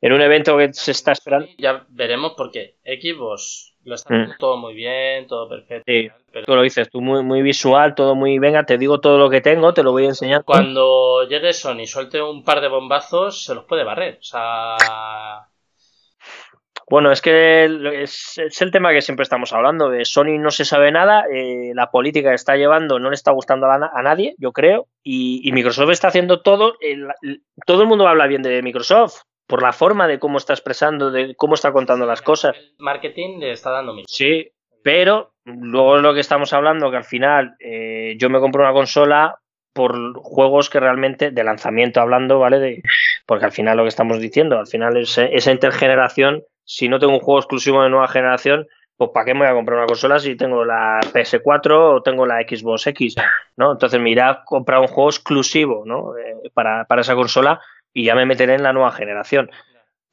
Speaker 2: en un evento que se está esperando.
Speaker 1: Ya veremos porque Xbox lo está haciendo mm. todo muy bien, todo perfecto.
Speaker 2: Sí, pero... tú lo dices, tú muy, muy visual, todo muy, venga, te digo todo lo que tengo, te lo voy a enseñar.
Speaker 1: Cuando llegue Sony y suelte un par de bombazos, se los puede barrer. O sea...
Speaker 2: Bueno, es que es, es, el tema que siempre estamos hablando. De Sony no se sabe nada, eh, la política que está llevando no le está gustando a, a nadie, yo creo, y, y, Microsoft está haciendo todo. El, todo el mundo habla bien de Microsoft, por la forma de cómo está expresando, de cómo está contando las cosas.
Speaker 1: El marketing le está dando mil.
Speaker 2: Sí, pero luego es lo que estamos hablando, que al final eh, yo me compro una consola por juegos que realmente, de lanzamiento hablando, ¿vale? De, porque al final lo que estamos diciendo, al final es, esa intergeneración, si no tengo un juego exclusivo de nueva generación, pues ¿para qué me voy a comprar una consola si tengo la PS4 o tengo la Xbox X? ¿no? Entonces me irá a comprar un juego exclusivo ¿no? Eh, para, para esa consola y ya me meteré en la nueva generación.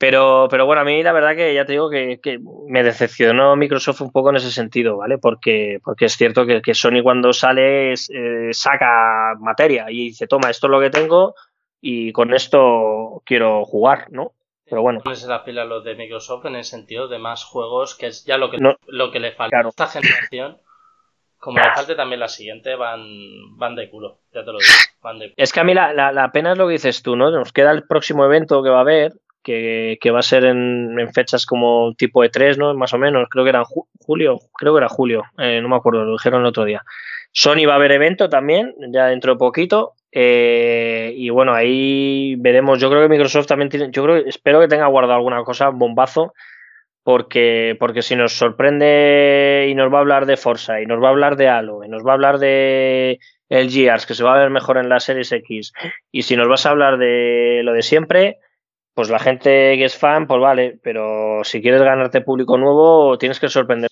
Speaker 2: Pero, pero bueno, a mí la verdad que ya te digo que, me decepcionó Microsoft un poco en ese sentido, ¿vale? Porque, porque es cierto que, Sony cuando sale eh, saca materia y dice, toma, esto es lo que tengo y con esto quiero jugar, ¿no? Pero bueno.
Speaker 1: Pones la pila los de Microsoft en el sentido de más juegos, que es ya lo que, lo que le falta a esta generación. Como le falte también la siguiente, van, van de culo, ya te lo digo.
Speaker 2: Es que a mí la, la, la, pena es lo que dices tú, ¿no? Nos queda el próximo evento que va a haber, que, va a ser en, fechas como tipo E3, ¿no? Más o menos, creo que era julio, creo que era julio, eh, no me acuerdo, lo dijeron el otro día. Sony va a haber evento también, ya dentro de poquito. Eh, y bueno, ahí veremos. Yo creo que Microsoft también tiene. Yo creo espero que tenga guardado alguna cosa, bombazo. Porque, porque si nos sorprende y nos va a hablar de Forza, y nos va a hablar de Halo, y nos va a hablar de el Gears, que se va a ver mejor en la Series X, y si nos vas a hablar de lo de siempre, pues la gente que es fan, pues vale, pero si quieres ganarte público nuevo, tienes que sorprender.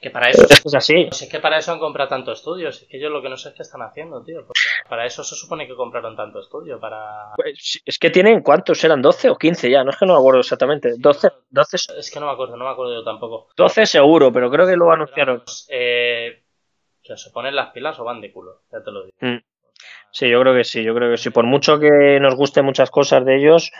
Speaker 1: Que para eso
Speaker 2: es así.
Speaker 1: es que para eso han comprado tantos estudios. Es que yo lo que no sé es qué están haciendo, tío. Porque para eso se supone que compraron tanto estudio. Para...
Speaker 2: Pues, es que tienen, ¿cuántos eran? ¿12 o 15 ya? No es que no me acuerdo exactamente. 12, 12.
Speaker 1: Es que no me acuerdo, no me acuerdo yo tampoco.
Speaker 2: 12 seguro, pero creo que lo anunciaron.
Speaker 1: Eh, que se ponen las pilas o van de culo, ya te lo digo. Mm.
Speaker 2: Sí, yo creo que sí, yo creo que sí. Por mucho que nos gusten muchas cosas de ellos,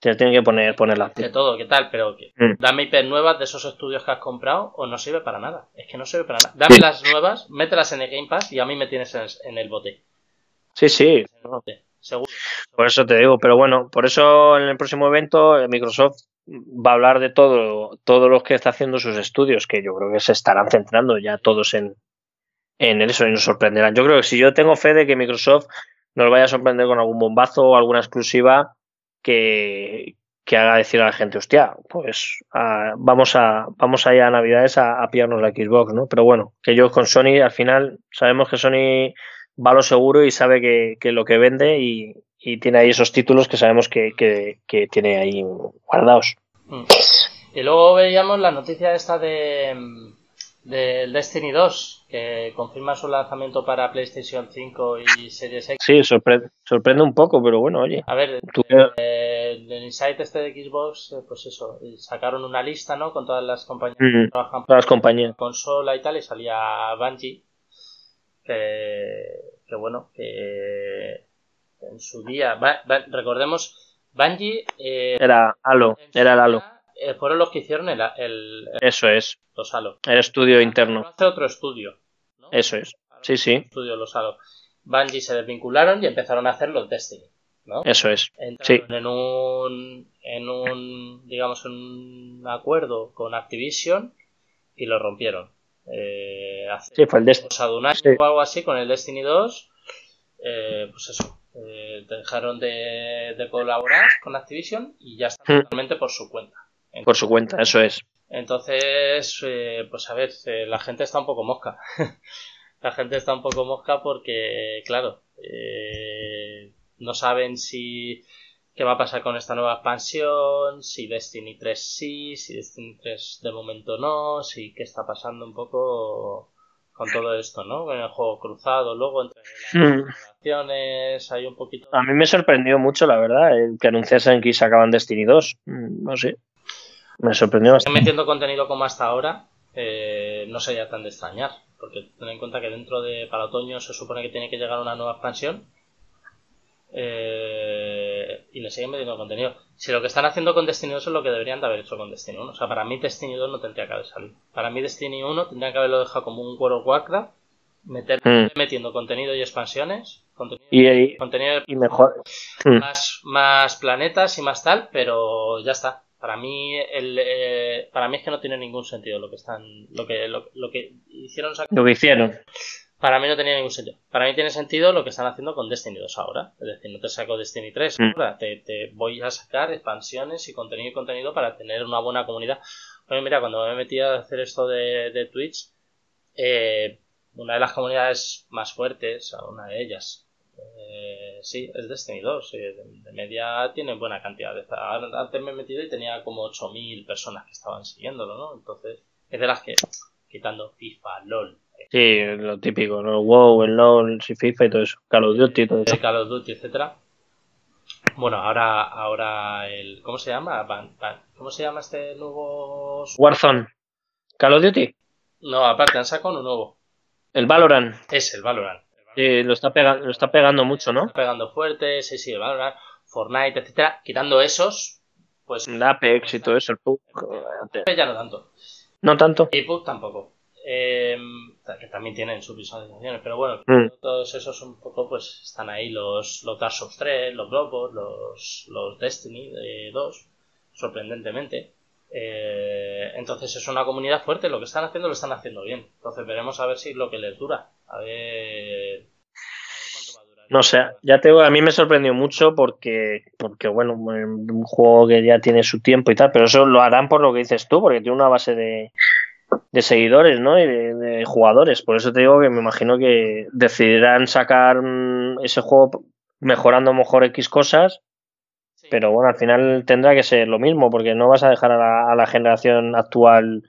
Speaker 2: te tienen que poner, ponerla.
Speaker 1: De todo, ¿qué tal? Pero mm. dame IP nuevas de esos estudios que has comprado o no sirve para nada. Es que no sirve para nada. Dame las nuevas, mételas en el Game Pass y a mí me tienes en, el bote.
Speaker 2: Sí, sí.
Speaker 1: seguro.
Speaker 2: Por eso te digo, pero bueno, por eso en el próximo evento eh, Microsoft va a hablar de todo, todos los que está haciendo sus estudios, que yo creo que se estarán centrando ya todos en, en eso y nos sorprenderán. Yo creo que si yo tengo fe de que Microsoft nos vaya a sorprender con algún bombazo o alguna exclusiva que, haga decir a la gente, hostia, pues vamos a vamos allá a Navidades a, pillarnos la Xbox, ¿no? Pero bueno, que yo con Sony al final sabemos que Sony va a lo seguro y sabe que, lo que vende y, tiene ahí esos títulos que sabemos que, que tiene ahí guardados.
Speaker 1: Mm. Y luego veíamos la noticia esta de del Destiny 2, que confirma su lanzamiento para PlayStation 5 y Series X.
Speaker 2: Sí, sorprende, sorprende un poco, pero bueno, oye.
Speaker 1: A ver, eh, el Insight este de Xbox, eh, pues eso, sacaron una lista, ¿no? Con todas las compañías
Speaker 2: que trabajan todas las compañías.
Speaker 1: consola y tal, y salía Bungie, que, que bueno, que en su día, recordemos, Bungie... Eh,
Speaker 2: era Halo, era el Halo
Speaker 1: eh, fueron los que hicieron el, el,
Speaker 2: Eso es.
Speaker 1: Los Halo.
Speaker 2: El estudio interno.
Speaker 1: Hace otro estudio.
Speaker 2: Eso es. Sí, sí.
Speaker 1: Estudio los Halo. Bungie se desvincularon y empezaron a hacer los Destiny. ¿no?
Speaker 2: Eso es. sí.
Speaker 1: en un, en un, digamos, un acuerdo con Activision y lo rompieron. Eh, hace,
Speaker 2: sí, fue el Destiny.
Speaker 1: o algo así con el Destiny 2. Eh, pues eso. Eh, dejaron de, de, colaborar con Activision y ya están hmm. totalmente por su cuenta.
Speaker 2: Por su cuenta, eso es.
Speaker 1: Entonces, eh, pues a ver, eh, la gente está un poco mosca. la gente está un poco mosca porque, claro, eh, no saben si qué va a pasar con esta nueva expansión, si Destiny 3 sí, si Destiny 3 de momento no, si qué está pasando un poco con todo esto, ¿no? Con el juego cruzado, luego entre las hmm. generaciones hay un poquito...
Speaker 2: A mí me sorprendió mucho, la verdad, que anunciasen que sacaban Destiny 2. Mm, no sé. Me sorprendió bastante.
Speaker 1: Metiendo contenido como hasta ahora, eh, no sería tan de extrañar, porque ten en cuenta que dentro de para otoño se supone que tiene que llegar una nueva expansión eh, y le siguen metiendo contenido. Si lo que están haciendo con Destiny 2 es lo que deberían de haber hecho con Destiny 1, o sea, para mí Destiny 2 no tendría que haber salido. Para mí Destiny 1 tendría que haberlo dejado como un World of Warcraft, meter, hmm. metiendo contenido y expansiones, contenido,
Speaker 2: y,
Speaker 1: contenido
Speaker 2: y mejor
Speaker 1: más, más planetas y más tal, pero ya está. Para mí, el, eh, para mí es que no tiene ningún sentido lo que están, lo que, lo, que hicieron.
Speaker 2: Lo que hicieron.
Speaker 1: Para mí no tenía ningún sentido. Para mí tiene sentido lo que están haciendo con Destiny 2 ahora. Es decir, no te saco Destiny 3
Speaker 2: Mm.
Speaker 1: ahora, te, te voy a sacar expansiones y contenido y contenido para tener una buena comunidad. Oye, mira, cuando me metí a hacer esto de, de Twitch, eh, una de las comunidades más fuertes, una de ellas, eh, sí, es Destiny 2. eh, de, de media tiene buena cantidad de. Antes me he metido y tenía como 8.000 personas que estaban siguiéndolo, ¿no? Entonces, es de las que, quitando FIFA, LOL,
Speaker 2: Sí, lo típico, ¿no? El WoW, el LoL, el FIFA y todo eso. Call of Duty y todo eso.
Speaker 1: Call of Duty, etcétera. Bueno, ahora, ahora el. ¿Cómo se llama? ¿Cómo se llama este nuevo?
Speaker 2: Warzone. Call of Duty.
Speaker 1: No, aparte han sacado uno nuevo.
Speaker 2: El Valorant.
Speaker 1: Es el Valorant.
Speaker 2: Sí, lo está, pega- lo está pegando mucho, ¿no?
Speaker 1: está pegando fuerte, sí, sí, Valorant, Fortnite, etcétera. Quitando esos, pues
Speaker 2: El Apex y todo eso, el PUBG.
Speaker 1: ya no tanto.
Speaker 2: No tanto.
Speaker 1: Y PUBG tampoco. Eh, que también tienen sus visualizaciones, pero bueno,
Speaker 2: Mm.
Speaker 1: todos esos un poco pues están ahí los, los Dark Souls 3, los Globos, los, los Destiny eh, 2, sorprendentemente. Eh, entonces es una comunidad fuerte, lo que están haciendo lo están haciendo bien. Entonces veremos a ver si lo que les dura. A ver, a ver cuánto va a durar.
Speaker 2: No sé, ya te digo, a mí me sorprendió mucho porque, porque bueno, un juego que ya tiene su tiempo y tal, pero eso lo harán por lo que dices tú, porque tiene una base de, de seguidores, ¿no? Y de, de jugadores. Por eso te digo que me imagino que decidirán sacar mm, ese juego mejorando mejor X cosas,
Speaker 1: Sí.
Speaker 2: pero bueno, al final tendrá que ser lo mismo, porque no vas a dejar a la, a la generación actual,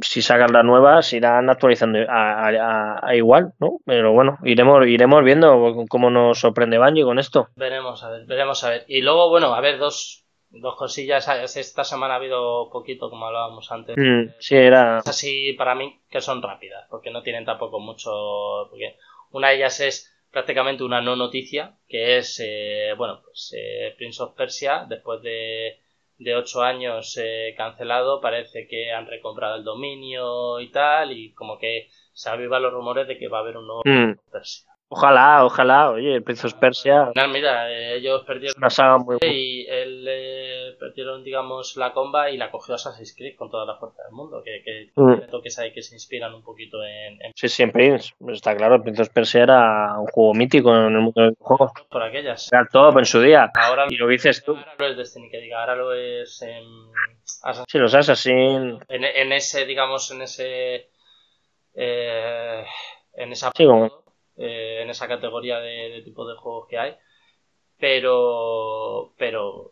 Speaker 2: si sacan la nueva, se irán actualizando a, a- a igual, ¿no? Pero bueno, iremos, iremos viendo cómo nos sorprende Bungie con esto.
Speaker 1: Veremos a ver, veremos a ver. Y luego, bueno, a ver, dos, dos cosillas. Esta semana ha habido poquito, como hablábamos antes.
Speaker 2: Mm, sí, era.
Speaker 1: Así para mí que son rápidas, porque no tienen tampoco mucho. Porque una de ellas es prácticamente una no noticia, que es, eh, bueno, pues eh, Prince of Persia, después de, de ocho años eh, cancelado, parece que han recomprado el dominio y tal, y como que se avivan los rumores de que va a haber un nuevo
Speaker 2: Mm,
Speaker 1: Persia.
Speaker 2: Ojalá, ojalá, oye, el Prince of Persia
Speaker 1: final, mira, eh, ellos perdieron
Speaker 2: una saga muy.
Speaker 1: y él eh, perdieron, digamos, la comba y la cogió Assassin's Creed con toda la fuerza del mundo. Que, que
Speaker 2: Mm.
Speaker 1: toques ahí que se inspiran un poquito en, en-
Speaker 2: Sí, sí, en Prince, está claro, el Prince of Persia era un juego mítico en el mundo del juego.
Speaker 1: por aquellas.
Speaker 2: Era el top en su día.
Speaker 1: Ahora,
Speaker 2: Y lo dices tú.
Speaker 1: ahora lo es Destiny, que diga, ahora lo es em, Assassin's
Speaker 2: Sí, los Assassin.
Speaker 1: en, en ese, digamos, en ese. eh, en esa
Speaker 2: Sí, como-
Speaker 1: eh, en esa categoría de, de tipo de juegos que hay. Pero. Pero.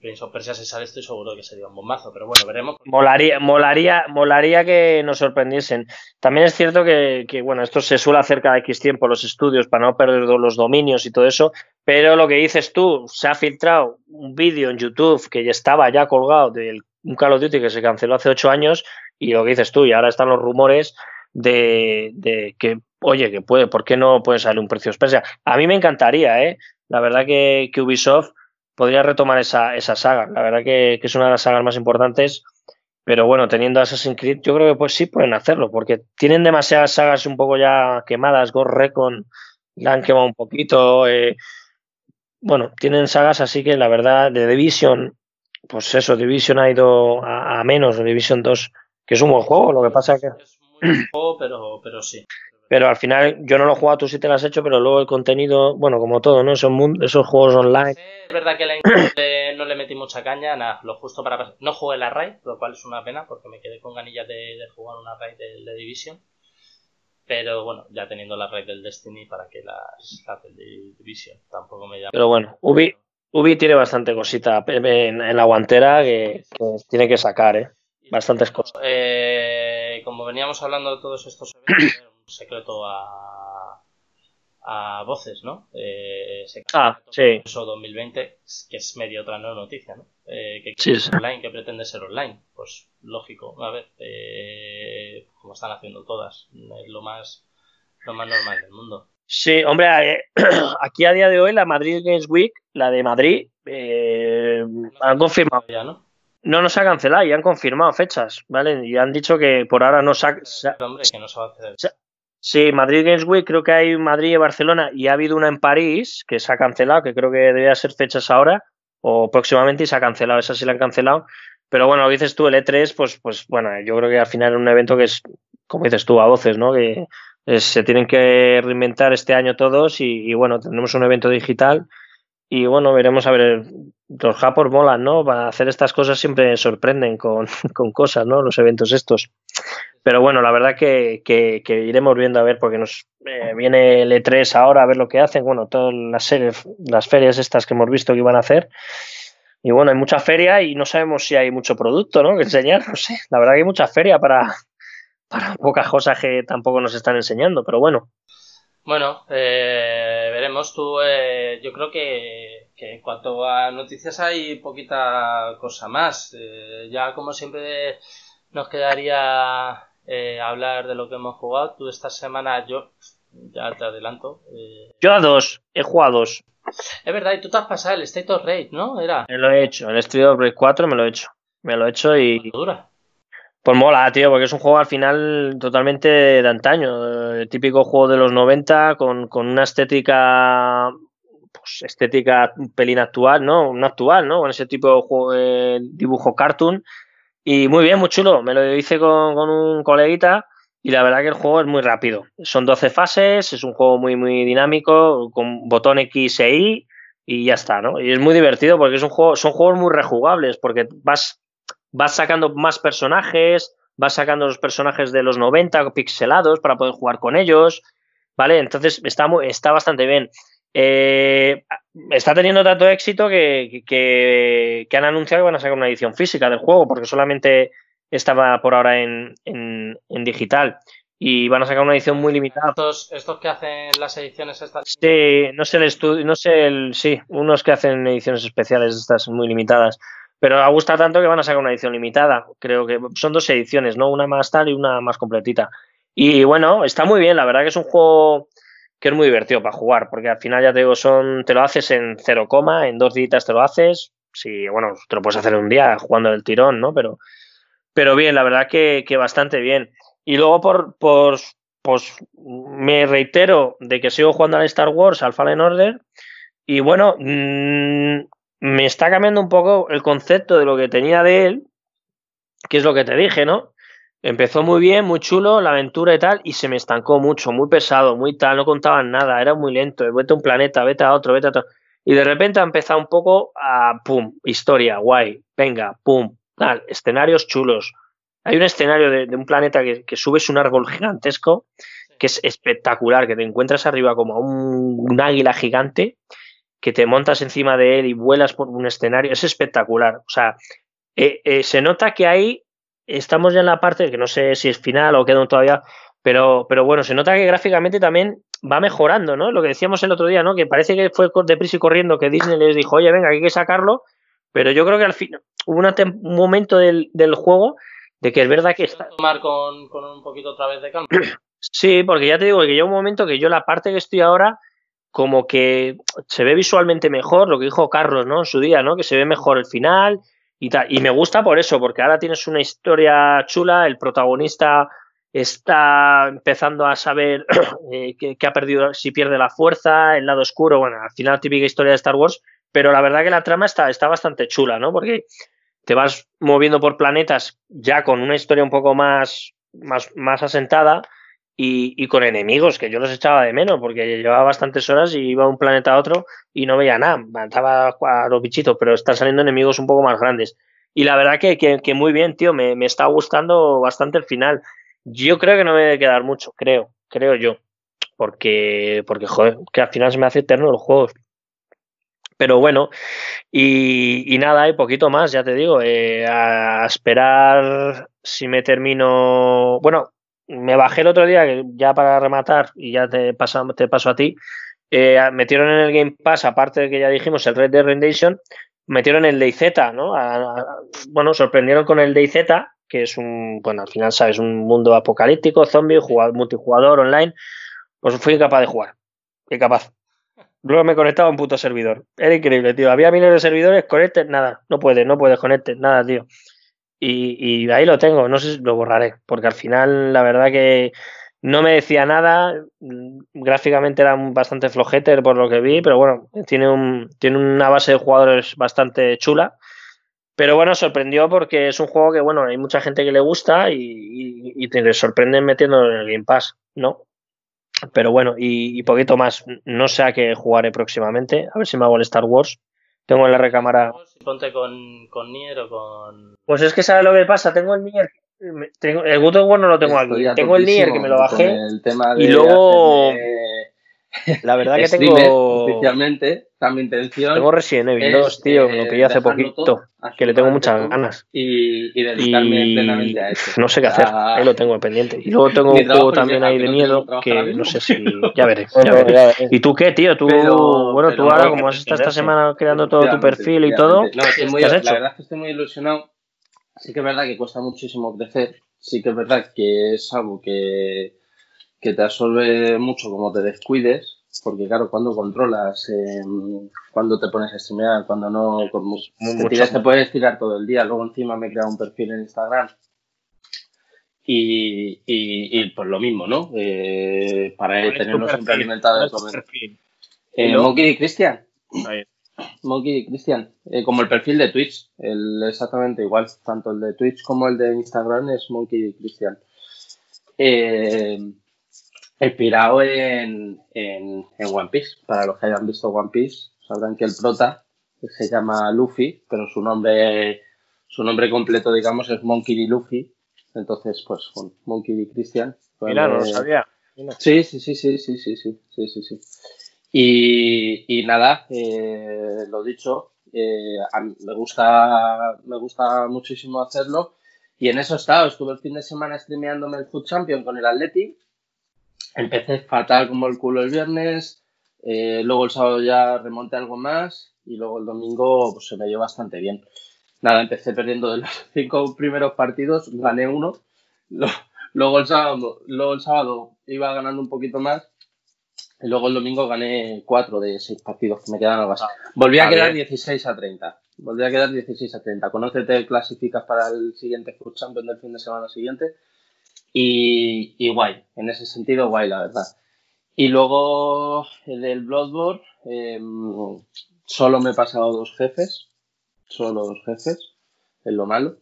Speaker 1: Prince of Persia se sale, estoy seguro que sería un bombazo. Pero bueno, veremos.
Speaker 2: Molaría, molaría, molaría que nos sorprendiesen. También es cierto que, que, bueno, esto se suele hacer cada X tiempo los estudios para no perder los dominios y todo eso, pero lo que dices tú, se ha filtrado un vídeo en YouTube que ya estaba ya colgado de un Call of Duty que se canceló hace ocho años y lo que dices tú, y ahora están los rumores de, de que, oye, que puede, ¿por qué no puede salir un precio especial? A mí me encantaría, ¿eh? La verdad que, que Ubisoft podría retomar esa, esa saga. La verdad que, que es una de las sagas más importantes. Pero bueno, teniendo Assassin's Creed, yo creo que pues sí pueden hacerlo, porque tienen demasiadas sagas un poco ya quemadas. Ghost Recon la han quemado un poquito. eh, bueno, tienen sagas así que la verdad, de Division, pues eso, Division ha ido a, a menos, Division 2, que es un buen juego. Lo que pasa que.
Speaker 1: Es muy buen juego, pero, pero sí.
Speaker 2: Pero al final, yo no lo he jugado, tú sí te lo has hecho, pero luego el contenido, bueno, como todo, ¿no? Esos, esos juegos online.
Speaker 1: Es verdad que la le- no le metí mucha caña, nada, lo justo para pasar. No jugué la raid, lo cual es una pena porque me quedé con ganillas de, de jugar una raid de, de Division. Pero bueno, ya teniendo la raid del Destiny, ¿para que las, las del Division? Tampoco me llama.
Speaker 2: Pero bueno, Ubi, Ubi tiene bastante cosita en, en la guantera que, que tiene que sacar, ¿eh? Bastantes cosas.
Speaker 1: Eh, como veníamos hablando de todos estos eventos, secreto a, a voces, ¿no? Eh, secreto
Speaker 2: Ah, sí.
Speaker 1: Eso 2020, que es medio otra no noticia, ¿no? Eh, que,
Speaker 2: Sí, sí.
Speaker 1: online, que pretende ser online. Pues lógico, a ver, eh, como están haciendo todas, es lo más, lo más normal del mundo.
Speaker 2: Sí, hombre, eh, aquí a día de hoy la Madrid Games Week, la de Madrid, eh, han confirmado.
Speaker 1: Ya, ¿no?
Speaker 2: No nos ha cancelado y han confirmado fechas, ¿vale? Y han dicho que por ahora no se ha,
Speaker 1: hombre, que no se va a hacer.
Speaker 2: Sí, Madrid Games Week, creo que hay Madrid y Barcelona y ha habido una en París que se ha cancelado, que creo que debería ser fechas ahora o próximamente y se ha cancelado, esa sí la han cancelado. Pero bueno, dices tú, el E3, pues, pues bueno, yo creo que al final es un evento que es, como dices tú, a voces, ¿no? Que se tienen que reinventar este año todos y, bueno, tendremos un evento digital y bueno, veremos a ver, los japos molan, ¿no? Para hacer estas cosas siempre sorprenden con, con cosas, ¿no? Los eventos estos. Pero bueno, la verdad que, que, iremos viendo a ver, porque nos eh, viene el E3 ahora a ver lo que hacen. Bueno, todas las series, las ferias estas que hemos visto que iban a hacer. Y bueno, hay mucha feria y no sabemos si hay mucho producto, ¿no? Que enseñar, no sé. La verdad que hay mucha feria para, para pocas cosas que tampoco nos están enseñando, pero bueno.
Speaker 1: Bueno, eh, veremos tú. Eh, yo creo que, que, en cuanto a noticias hay poquita cosa más. ya como siempre nos quedaría eh, hablar de lo que hemos jugado. Tú esta semana, yo ya te adelanto.
Speaker 2: Eh, yo a dos, he jugado dos.
Speaker 1: Es verdad, y tú te has pasado el State of Rage, ¿no? Era.
Speaker 2: Me lo he hecho, el State of Rage 4 me lo he hecho. Me lo he hecho y.
Speaker 1: Dura.
Speaker 2: Pues mola, tío, porque es un juego al final totalmente de antaño. El típico juego de los 90 con, con una estética. Pues estética un pelín actual, ¿no? Un actual, ¿no? Con ese tipo de juego, de dibujo cartoon y muy bien, muy chulo. Me lo hice con, un coleguita y la verdad que el juego es muy rápido. Son 12 fases, es un juego muy, muy dinámico, con botón X e Y y ya está, ¿no? Y es muy divertido porque es un juego, son juegos muy rejugables porque vas, vas sacando más personajes, vas sacando los personajes de los 90 pixelados para poder jugar con ellos, ¿vale? Entonces está, muy, está bastante bien. Eh, está teniendo tanto éxito que, que, han anunciado que van a sacar una edición física del juego, porque solamente estaba por ahora en, en, digital. Y van a sacar una edición muy limitada.
Speaker 1: ¿Estos, estos que hacen las ediciones estas?
Speaker 2: Sí, no sé el estudio, no sé el. Sí, unos que hacen ediciones especiales, estas muy limitadas. Pero ha gustado tanto que van a sacar una edición limitada. Creo que son dos ediciones, ¿no? Una más tal y una más completita. Y bueno, está muy bien, la verdad que es un juego que es muy divertido para jugar, porque al final ya te digo, son, te lo haces en cero coma, en dos días te lo haces. Sí, bueno, te lo puedes hacer un día jugando el tirón, ¿no? Pero, pero bien, la verdad que, bastante bien. Y luego por, por, pues me reitero de que sigo jugando al Star Wars, al Fallen Order, y bueno, mm, me está cambiando un poco el concepto de lo que tenía de él, que es lo que te dije, ¿no? Empezó muy bien, muy chulo, la aventura y tal, y se me estancó mucho, muy pesado, muy tal, no contaban nada, era muy lento, vete a un planeta, vete a otro, vete a otro. Y de repente ha empezado un poco a, pum, historia, guay, venga, pum, tal, escenarios chulos. Hay un escenario de, un planeta que, subes un árbol gigantesco, que es espectacular, que te encuentras arriba como un, águila gigante, que te montas encima de él y vuelas por un escenario, es espectacular. O sea, eh, eh, se nota que hay estamos ya en la parte que no sé si es final o queda todavía, pero, pero bueno, se nota que gráficamente también va mejorando, ¿no? Lo que decíamos el otro día, ¿no? Que parece que fue deprisa y corriendo que Disney les dijo, oye, venga, hay que sacarlo, pero yo creo que al fin hubo un momento del, juego de que es verdad que está...
Speaker 1: Tomar con, con un poquito otra vez de campo.
Speaker 2: Sí, porque ya te digo que llega un momento que yo la parte que estoy ahora como que se ve visualmente mejor, lo que dijo Carlos, ¿no? En su día, ¿no? Que se ve mejor el final, y, y me gusta por eso, porque ahora tienes una historia chula, el protagonista está empezando a saber eh, que, ha perdido, si pierde la fuerza, el lado oscuro, bueno, al final típica historia de Star Wars, pero la verdad que la trama está, está bastante chula, ¿no? Porque te vas moviendo por planetas ya con una historia un poco más, más, más asentada y, con enemigos que yo los echaba de menos porque llevaba bastantes horas y iba de un planeta a otro y no veía nada, mataba a los bichitos, pero están saliendo enemigos un poco más grandes. Y la verdad que, que, muy bien, tío, me, me, está gustando bastante el final. Yo creo que no me debe quedar mucho, creo, creo yo. Porque, porque joder, que al final se me hace eterno los juegos. Pero bueno, y, y nada, hay poquito más, ya te digo, eh, a esperar si me termino. Bueno, me bajé el otro día, ya para rematar, y ya te paso, te a ti, eh, metieron en el Game Pass, aparte de que ya dijimos el Red Dead Redemption, metieron el DayZ, ¿no? bueno, sorprendieron con el DayZ, que es un, bueno, al final sabes, un mundo apocalíptico, zombie, multijugador, online, pues fui incapaz de jugar, incapaz. Luego me conectaba a un puto servidor. Era increíble, tío. Había miles de servidores, conectes, nada. No puedes, no puedes, conectes, nada, tío. Y, ahí lo tengo, no sé si lo borraré, porque al final la verdad que no me decía nada, mm, gráficamente era bastante flojete por lo que vi, pero bueno, tiene, un, tiene una base de jugadores bastante chula. Pero bueno, sorprendió porque es un juego que, bueno, hay mucha gente que le gusta y, te sorprenden metiendo en el Game Pass, ¿no? Pero bueno, y, poquito más. No sé a qué jugaré próximamente. A ver si me hago el Star Wars. Tengo en la recámara.
Speaker 3: Ponte con, con Nier o con.
Speaker 2: Pues es que sabes lo que pasa. Tengo el Nier. Tengo, el God of War no lo tengo aquí. Tengo el Nier que me lo bajé. y luego. La verdad que tengo.
Speaker 1: Oficialmente, mi intención.
Speaker 2: Tengo Resident Evil 2, tío, lo que yo hace poquito. Que le tengo muchas ganas.
Speaker 1: Y, y dedicarme plenamente a eso.
Speaker 2: No sé qué hacer, ahí lo tengo pendiente. Y luego tengo un juego también ahí de miedo que no sé si. Ya veré. Ya veré. ¿Y tú qué, tío? Tú, bueno, tú ahora, como has estado esta semana creando todo tu perfil y todo. No,
Speaker 1: ¿qué has hecho? La verdad es que estoy muy ilusionado. Sí que es verdad que cuesta muchísimo crecer. Sí que es verdad que es algo que que te absorbe mucho como te descuides, porque claro, cuando controlas, eh, cuando te pones a streamear, cuando no, como te, tiras, te puedes tirar todo el día. Luego encima me he creado un perfil en Instagram y, y, y pues lo mismo, ¿no? Eh, para tenernos siempre alimentados de Eh, Monkey Cristian. Monkey Cristian, eh, como el perfil de Twitch, el, exactamente igual, tanto el de Twitch como el de Instagram es Monkey Cristian. Eh, inspirado en, en, One Piece. Para los que hayan visto One Piece, sabrán que el prota se llama Luffy, pero su nombre, su nombre completo, digamos, es Monkey D. Luffy. Entonces, pues, Monkey D. Christian.
Speaker 2: Mira, no lo sabía.
Speaker 1: Sí, sí, sí, sí, sí, sí, sí, sí, sí, sí. Y, y nada, eh, lo dicho, eh, me gusta, me gusta muchísimo hacerlo. Y en eso he estado, estuve el fin de semana streameándome el Food Champion con el Atleti empecé fatal como el culo el viernes, eh, luego el sábado ya remonté algo más y luego el domingo pues, se me dio bastante bien. Nada, empecé perdiendo de los cinco primeros partidos, gané uno, luego el sábado, luego el sábado iba ganando un poquito más y luego el domingo gané cuatro de seis partidos que me quedan algo así. Volví a quedar 16 a 30. Volví a quedar 16 a 30. Conócete, clasificas para el siguiente Food Champion del fin de semana siguiente y, guay, en ese sentido guay, la verdad. Y luego del Bloodborne, em, solo me he pasado dos jefes, solo dos jefes, es lo malo.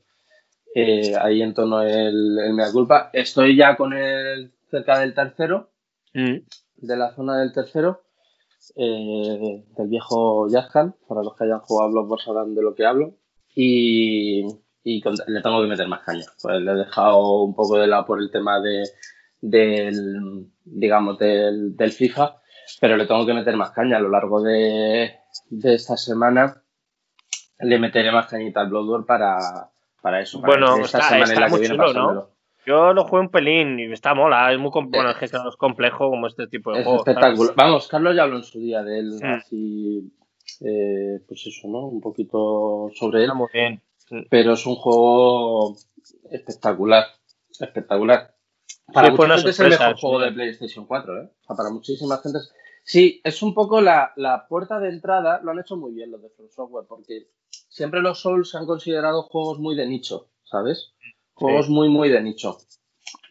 Speaker 1: Eh, ahí en torno el, el mea culpa. Estoy ya con el cerca del tercero, mm. de la zona del tercero, eh, del viejo Yazhan, para los que hayan jugado Bloodborne sabrán de lo que hablo. Y, y le tengo que meter más caña. Pues le he dejado un poco de lado por el tema de, del, digamos, del, FIFA, pero le tengo que meter más caña a lo largo de, esta semana. Le meteré más cañita al Bloodborne para, para eso.
Speaker 2: bueno, esta semana está muy chulo, ¿no? Yo lo juego un pelín y está mola, es muy bueno, es que es complejo como este tipo de
Speaker 1: es Espectacular. Vamos, Carlos ya habló en su día de él, así, eh, pues eso, ¿no? Un poquito sobre él.
Speaker 2: muy bien.
Speaker 1: Pero es un juego espectacular. Espectacular. Para mucha gente es el mejor juego de PlayStation 4, ¿eh? O sea, para muchísimas gente. Sí, es un poco la, puerta de entrada. Lo han hecho muy bien los de From Software, porque siempre los Souls se han considerado juegos muy de nicho, ¿sabes? Juegos muy, muy de nicho.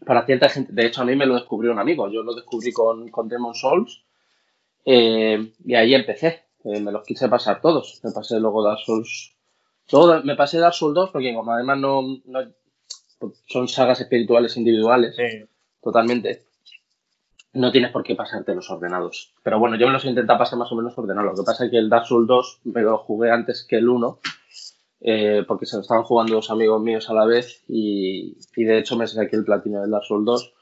Speaker 1: Para cierta gente. De hecho, a mí me lo descubrió un amigo. Yo lo descubrí con, con Demon Souls. Eh, y ahí empecé. Eh, me los quise pasar todos. Me pasé luego Dark Souls todo, me pasé Dark Souls 2 porque como además no, son sagas espirituales individuales, totalmente, no tienes por qué pasarte los ordenados. Pero bueno, yo me los he intentado pasar más o menos ordenados. Lo que pasa es que el Dark Souls 2 me lo jugué antes que el 1, eh, porque se lo estaban jugando dos amigos míos a la vez y, de hecho me saqué el platino del Dark Souls 2.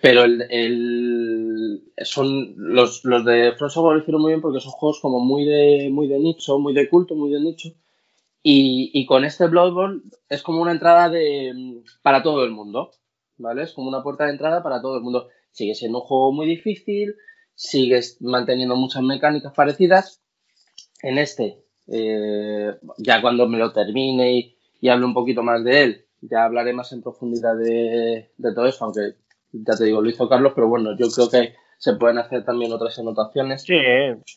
Speaker 1: Pero el, son los, los de From Software lo hicieron muy bien porque son juegos como muy de, muy de nicho, muy de culto, muy de nicho y, con este Bloodborne es como una entrada de, para todo el mundo, ¿vale? Es como una puerta de entrada para todo el mundo. Sigue siendo un juego muy difícil, sigues manteniendo muchas mecánicas parecidas. En este, eh, ya cuando me lo termine y, y, hable un poquito más de él, ya hablaré más en profundidad de, de todo eso, aunque ya te digo, lo hizo Carlos, pero bueno, yo creo que se pueden hacer también otras anotaciones.
Speaker 2: Sí,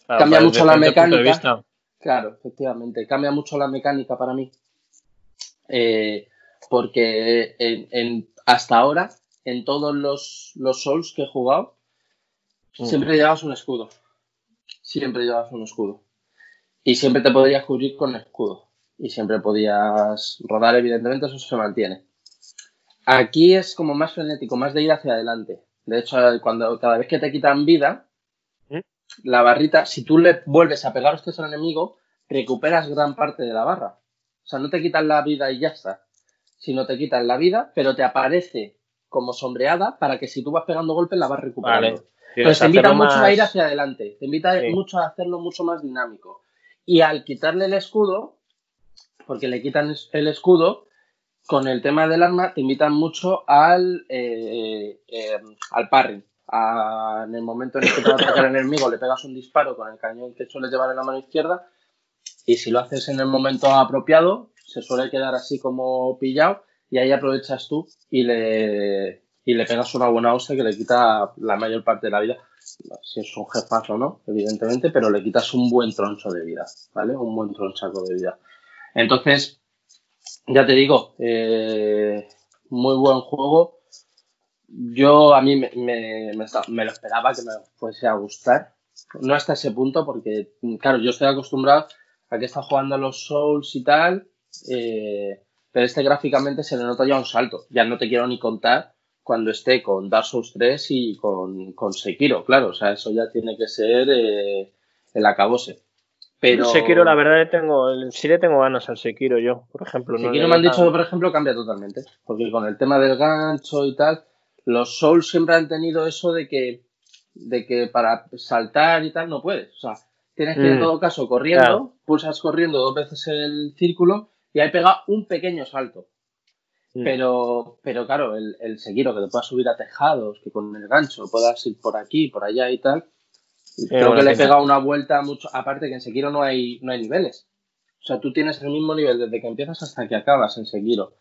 Speaker 1: cambia mucho la mecánica. Claro, efectivamente. Cambia mucho la mecánica para mí. Eh, porque en, hasta ahora, en todos los, los Souls que he jugado, mm. siempre llevas un escudo. Siempre llevas un escudo. Y siempre te podrías cubrir con escudo. Y siempre podías rodar, evidentemente, eso se mantiene. Aquí es como más frenético, más de ir hacia adelante. De hecho, cuando cada vez que te quitan vida. La barrita, si tú le vuelves a pegar hostias al enemigo, recuperas gran parte de la barra. O sea, no te quitan la vida y ya está. Sino te quitan la vida, pero te aparece como sombreada para que si tú vas pegando golpes la vas recuperando.
Speaker 2: Vale.
Speaker 1: Entonces te invita mucho a ir hacia adelante, te invita
Speaker 2: Sí.
Speaker 1: mucho a hacerlo mucho más dinámico. Y al quitarle el escudo, porque le quitan el escudo, con el tema del arma te invitan mucho al, eh, eh, al parry. A- en el momento en el que te va a atacar el enemigo, le pegas un disparo con el cañón que sueles llevar en la mano izquierda. Y si lo haces en el momento apropiado, se suele quedar así como pillado. Y ahí aprovechas tú y le, y le pegas una buena hostia que le quita la mayor parte de la vida. Si es un jefazo o no, evidentemente, pero le quitas un buen troncho de vida, ¿vale? Un buen tronchaco de vida. Entonces, ya te digo, eh, muy buen juego. Yo a mí me, me- me lo esperaba que me fuese a gustar. No hasta ese punto, porque, claro, yo estoy acostumbrado a que está jugando a los Souls y tal, eh, pero este gráficamente se le nota ya un salto. Ya no te quiero ni contar cuando esté con Dark Souls 3 y con, con Sekiro, claro. O sea, eso ya tiene que ser eh, el acabose. Pero
Speaker 2: Sekiro, la verdad, le tengo, sí le tengo ganas al Sekiro yo, por ejemplo. no
Speaker 1: Sekiro
Speaker 2: le-
Speaker 1: me han dicho por ejemplo, cambia totalmente. Porque con el tema del gancho y tal, los Souls siempre han tenido eso de que, de que para saltar y tal no puedes. O sea, tienes que ir en
Speaker 2: Mm.
Speaker 1: todo caso corriendo,
Speaker 2: Claro.
Speaker 1: pulsas corriendo dos veces el círculo y ahí pega un pequeño salto.
Speaker 2: Mm.
Speaker 1: Pero, pero claro, el, el Sekiro, que te puedas subir a tejados, que con el gancho puedas ir por aquí, por allá y tal. creo que le he pegado una vuelta mucho. Aparte que en Sekiro no hay, no hay niveles. O sea, tú tienes el mismo nivel desde que empiezas hasta que acabas en Sekiro.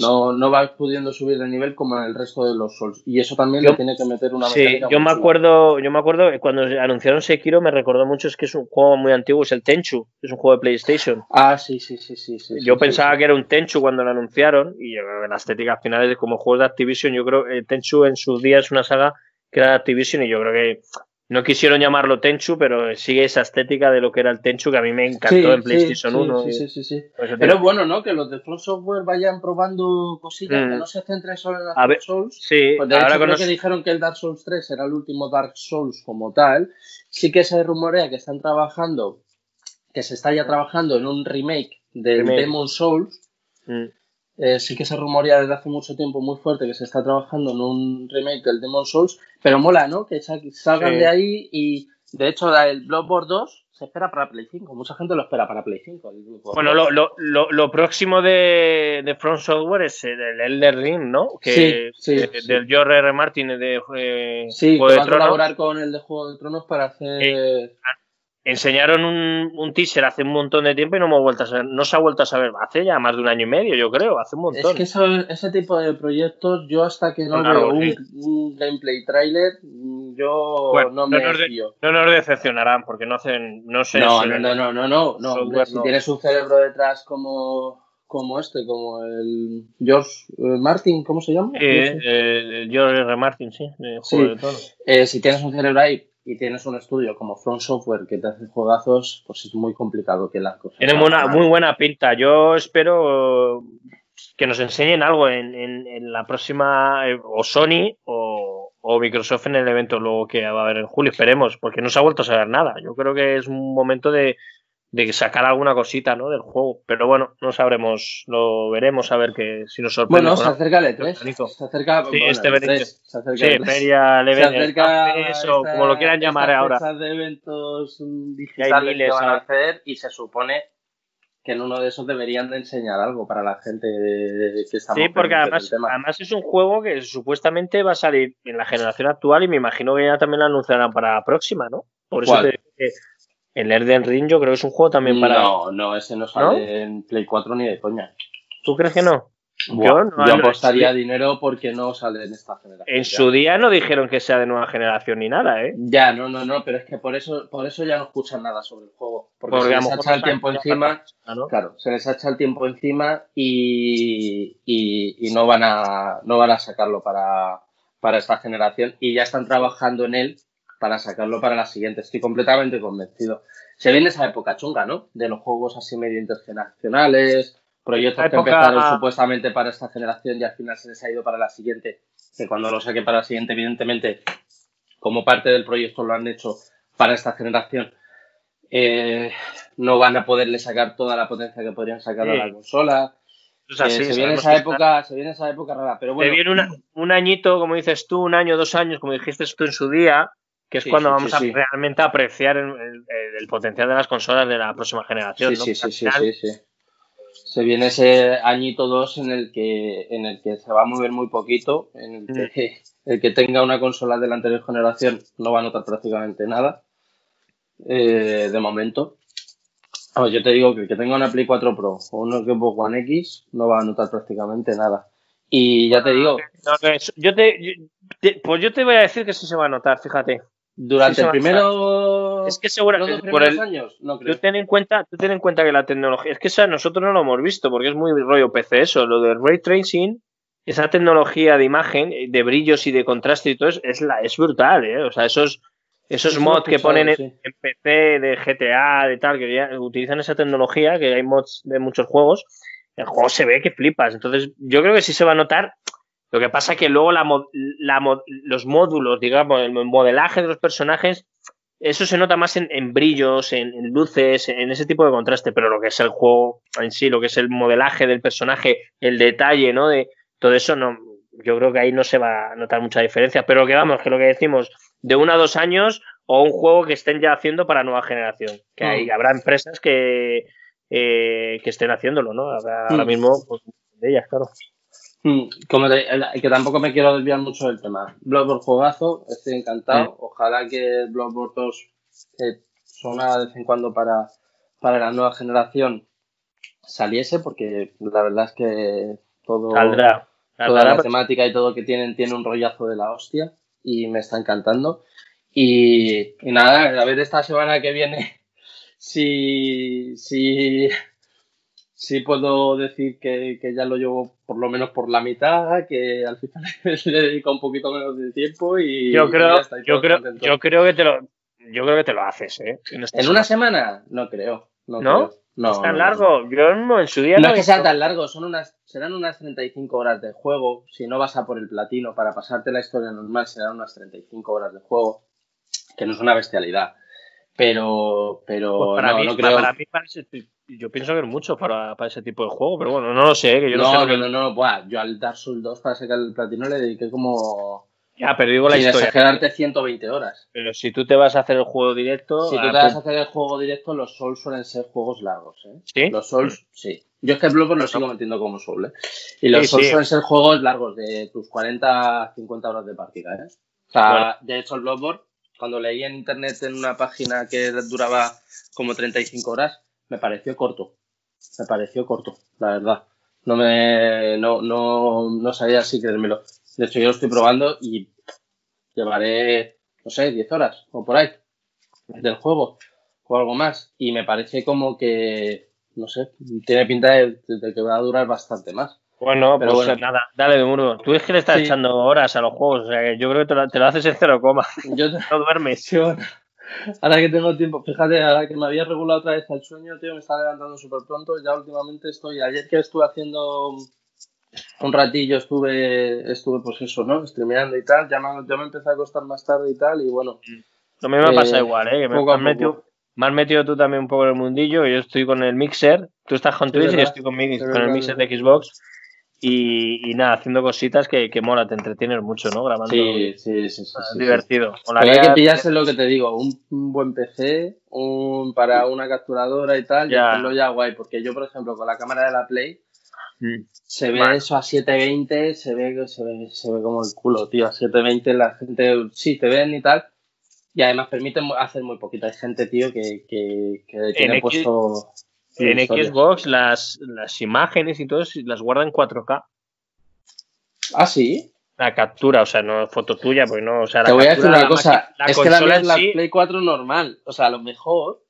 Speaker 1: No, no vas pudiendo subir de nivel como en el resto de los Souls. Y eso también
Speaker 2: Yo-
Speaker 1: le tiene que meter una
Speaker 2: Sí, yo me acuerdo, yo me acuerdo que cuando anunciaron Sekiro me recordó mucho es que es un juego muy antiguo, es el Tenchu, es un juego de PlayStation.
Speaker 1: Ah, sí, sí, sí, sí. sí
Speaker 2: yo
Speaker 1: sí,
Speaker 2: pensaba
Speaker 1: sí,
Speaker 2: que era un Tenchu cuando lo anunciaron y yo creo que la estética al final es como juegos de Activision, yo creo que Tenchu en sus días es una saga que era de Activision y yo creo que no quisieron llamarlo Tenchu, pero sigue esa estética de lo que era el Tenchu que a mí me encantó
Speaker 1: Sí,
Speaker 2: en PlayStation
Speaker 1: sí,
Speaker 2: 1.
Speaker 1: Sí, sí, sí, Pero es bueno, ¿no? Que los de From Software vayan probando cosillas,
Speaker 2: Mm.
Speaker 1: que no se centren solo en las
Speaker 2: ver,
Speaker 1: Souls.
Speaker 2: sí,
Speaker 1: Pues de
Speaker 2: ahora
Speaker 1: hecho, creo que dijeron que el Dark Souls 3 era el último Dark Souls como tal. Sí que se rumorea que están trabajando, que se está ya trabajando en un remake del
Speaker 2: Remake.
Speaker 1: Demon Souls.
Speaker 2: Mm.
Speaker 1: Eh, sí que se rumorea desde hace mucho tiempo muy fuerte que se está trabajando en un remake del Demon Souls, pero mola, ¿no? Que sa- salgan
Speaker 2: Sí.
Speaker 1: de ahí y de hecho el Bloodborne 2 se espera para Play 5, mucha gente lo espera para Play 5. el Bloodborne
Speaker 2: Bueno,
Speaker 1: 2.
Speaker 2: lo, lo, lo, lo próximo de, de From Software es el Elder Ring, ¿no? Que,
Speaker 1: Sí, sí,
Speaker 2: eh,
Speaker 1: sí.
Speaker 2: Del George R. Martin de eh,
Speaker 1: Sí,
Speaker 2: Juego
Speaker 1: que
Speaker 2: de
Speaker 1: va a
Speaker 2: Tronos.
Speaker 1: colaborar con el de Juego de Tronos para hacer...
Speaker 2: Enseñaron un, un teaser hace un montón de tiempo y no hemos vuelto a saber, no se ha vuelto a saber, hace ya más de un año y medio, yo creo, hace un
Speaker 1: Es
Speaker 2: montón.
Speaker 1: que eso- ese tipo de proyectos, yo hasta que no
Speaker 2: Son
Speaker 1: veo un, gameplay trailer, yo
Speaker 2: Bueno,
Speaker 1: no me
Speaker 2: no nos de-. No nos decepcionarán porque no hacen, no sé.
Speaker 1: No,
Speaker 2: si-
Speaker 1: no, no, no, no, no, no.
Speaker 2: Software
Speaker 1: si tienes un cerebro detrás como, como este, como el George eh, Martin, ¿cómo se llama?
Speaker 2: Eh, eh, George R. Martin, sí, de
Speaker 1: Sí.
Speaker 2: De.
Speaker 1: Eh, si tienes un cerebro ahí y tienes un estudio como From Software que te hace juegazos, pues es muy complicado que las cosas.
Speaker 2: Tiene
Speaker 1: salgan.
Speaker 2: muy buena pinta. Yo espero que nos enseñen algo en, en- en la próxima, eh, o Sony o, o Microsoft en el evento luego que va a haber en julio. Esperemos, porque no se ha vuelto a saber nada. Yo creo que es un momento de, de sacar alguna cosita ¿no? del juego. Pero bueno, no sabremos, lo veremos a ver que si nos sorprende.
Speaker 1: Bueno, se acerca el E3.
Speaker 2: Nico.
Speaker 1: Se acerca
Speaker 2: Sí,
Speaker 1: bueno,
Speaker 2: este
Speaker 1: el
Speaker 2: verano.
Speaker 1: E3, se acerca
Speaker 2: Sí,
Speaker 1: el E3.
Speaker 2: feria, el
Speaker 1: se acerca
Speaker 2: eso,
Speaker 1: esta-
Speaker 2: como lo quieran llamar ahora.
Speaker 1: de eventos
Speaker 2: Que hay
Speaker 1: digitales que
Speaker 2: miles
Speaker 1: van a hacer y se supone que en uno de esos deberían de enseñar algo para la gente que está
Speaker 2: Sí, porque además, además es un juego que supuestamente va a salir en la generación actual y me imagino que ya también lo anunciarán para la próxima, ¿no? Por eso te digo que el Elden Ring yo creo que es un juego también para...
Speaker 1: No, no, ese no sale en Play 4 ni de coña.
Speaker 2: ¿Tú crees que no?
Speaker 1: Buah,
Speaker 2: Yo no-
Speaker 1: yo
Speaker 2: no-
Speaker 1: apostaría dinero porque no sale en esta generación.
Speaker 2: En su día no dijeron que sea de nueva generación ni nada, ¿eh?
Speaker 1: Ya, no, no, no, pero es que por eso, por eso ya no escuchan nada sobre el juego. Porque,
Speaker 2: Porque
Speaker 1: se les echa el tiempo encima, claro, se les echa el tiempo encima y, y, y no van a no van a sacarlo para, para esta generación y ya están trabajando en él para sacarlo para la siguiente. Estoy completamente convencido. Se viene esa época chunga, ¿no? De los juegos así medio intergeneracionales proyectos que empezaron supuestamente para esta generación y al final se les ha ido para la siguiente, que cuando lo saquen para la siguiente, evidentemente, como parte del proyecto lo han hecho para esta generación, eh, no van a poderle sacar toda la potencia que podrían sacar a la consola. Eh, se, viene esa época, se viene esa época rara, pero bueno.
Speaker 2: Se viene un añito, como dices tú, un año, dos años, como dijiste tú en su día, que es cuando vamos a realmente apreciar el, potencial de las consolas de la próxima generación.
Speaker 1: Sí, sí, sí, sí, Se viene ese añito dos en el que en el que se va a mover muy poquito, en el que mm. el que tenga una consola de la anterior generación no va a notar prácticamente nada. Eh, de momento. yo te digo que el que tenga una Play 4 Pro o un Xbox One X no va a notar prácticamente nada. Y ya te digo.
Speaker 2: yo te, pues yo te voy a decir que sí se va a notar, fíjate.
Speaker 1: Durante el primero.
Speaker 2: Es que seguramente. Por el, años, no creo. Tú ten, en cuenta, tú ten en cuenta que la tecnología. Es que eso nosotros no lo hemos visto porque es muy rollo PC eso. Lo del ray tracing, esa tecnología de imagen, de brillos y de contraste y todo, es, es, la, es brutal, ¿eh? O sea, esos, esos mods que ponen en, PC de GTA, de tal, que utilizan esa tecnología, que hay mods de muchos juegos. El juego se ve que flipas. Entonces, yo creo que sí se va a notar lo que pasa es que luego la, los módulos, digamos, el modelaje de los personajes, eso se nota más en, brillos, en, luces, en ese tipo de contraste, pero lo que es el juego en sí, lo que es el modelaje del personaje, el detalle, ¿no? De todo eso, no, yo creo que ahí no se va a notar mucha diferencia, pero que vamos, que lo que decimos, de uno a dos años o un juego que estén ya haciendo para nueva generación, que hay, mm. habrá empresas que, eh, que estén haciéndolo, ¿no? Habrá, Ahora mm. mismo, pues, de ellas, claro.
Speaker 1: Hmm, como que tampoco me quiero desviar mucho del tema. Bloodborne juegazo, estoy encantado. Hmm. Ojalá que Bloodborne 2, que suena de vez en cuando para, para la nueva generación, saliese, porque la verdad es que todo, toda la temática y todo que tienen tiene un rollazo de la hostia y me está encantando. Y, y nada, a ver esta semana que viene si, si sí puedo decir que, ya lo llevo por lo menos por la mitad, que al final le dedico un poquito menos de tiempo y
Speaker 2: yo creo, yo creo, yo creo que te lo, yo creo que te lo haces, ¿eh?
Speaker 1: En, una semana no creo, no,
Speaker 2: no, es tan largo. Yo no, en su día
Speaker 1: no, es que sea tan largo, son unas, serán unas 35 horas de juego. Si no vas a por el platino para pasarte la historia normal, serán unas 35 horas de juego, que no es una bestialidad. Pero, pero
Speaker 2: pues para mí,
Speaker 1: no creo.
Speaker 2: Para mí yo pienso que es mucho para, ese tipo de juego, pero bueno, no lo sé, que yo no,
Speaker 1: no
Speaker 2: sé.
Speaker 1: No, no, no, yo al Dark Souls 2 para sacar el platino le dediqué como.
Speaker 2: Ya, pero digo la sin historia.
Speaker 1: exagerarte 120 horas.
Speaker 2: Pero si tú te vas a hacer el juego directo.
Speaker 1: Si tú te vas a hacer el juego directo, los Souls suelen ser juegos largos, ¿eh? ¿Sí? Los Souls, sí. Yo es que Bloodborne lo sigo metiendo como Soul, ¿eh? Y los Souls suelen ser juegos largos, de tus 40, 50 horas de partida, ¿eh? O sea, de hecho, el Bloodborne, cuando leí en internet en una página que duraba como 35 horas, me pareció corto me pareció corto, la verdad. No me, no, no, no sabía si creérmelo. De hecho, yo lo estoy probando y llevaré, no sé, 10 horas o por ahí del juego o algo más. Y me parece como que, no sé, tiene pinta de, que va a durar bastante más.
Speaker 2: Bueno, pero pues nada, dale de muro. Tú es que le estás echando horas a los juegos, o sea que yo creo que te lo, haces en cero coma. Yo no duermes.
Speaker 1: Ahora que tengo tiempo, fíjate, ahora que me había regulado otra vez el sueño, tío, me está levantando súper pronto. Ya últimamente estoy, ayer que estuve haciendo un ratillo, estuve, estuve pues eso, ¿no? Streameando y tal. Ya me, ya me empecé a acostar más tarde y tal, y bueno.
Speaker 2: Lo mismo me pasa eh, igual, ¿eh? Que me, has metido, me, has metido, tú también un poco en el mundillo. Yo estoy con el mixer, tú estás con Twitch y yo estoy con, mi, con el mixer de Xbox. Y, nada, haciendo cositas que, que, mola, te entretienes mucho, ¿no? Grabando.
Speaker 1: Sí, sí, sí. sí,
Speaker 2: divertido.
Speaker 1: Pero hay que pillarse lo que te digo, un, buen PC, un, para una capturadora y tal, ya. y hacerlo ya guay. Porque yo, por ejemplo, con la cámara de la Play, mm. se ve eso a 720, se ve, se ve, se ve como el culo, tío. A 720 la gente, sí, te ven y tal. Y además permite hacer muy poquito. Hay gente, tío, que, que, que tiene puesto
Speaker 2: en Xbox las, las imágenes y todo las guarda en 4K.
Speaker 1: Ah, sí.
Speaker 2: La captura, o sea, no foto tuya, porque no. O sea,
Speaker 1: Te voy a decir una cosa. es que la, la Play 4 normal. O sea, a lo mejor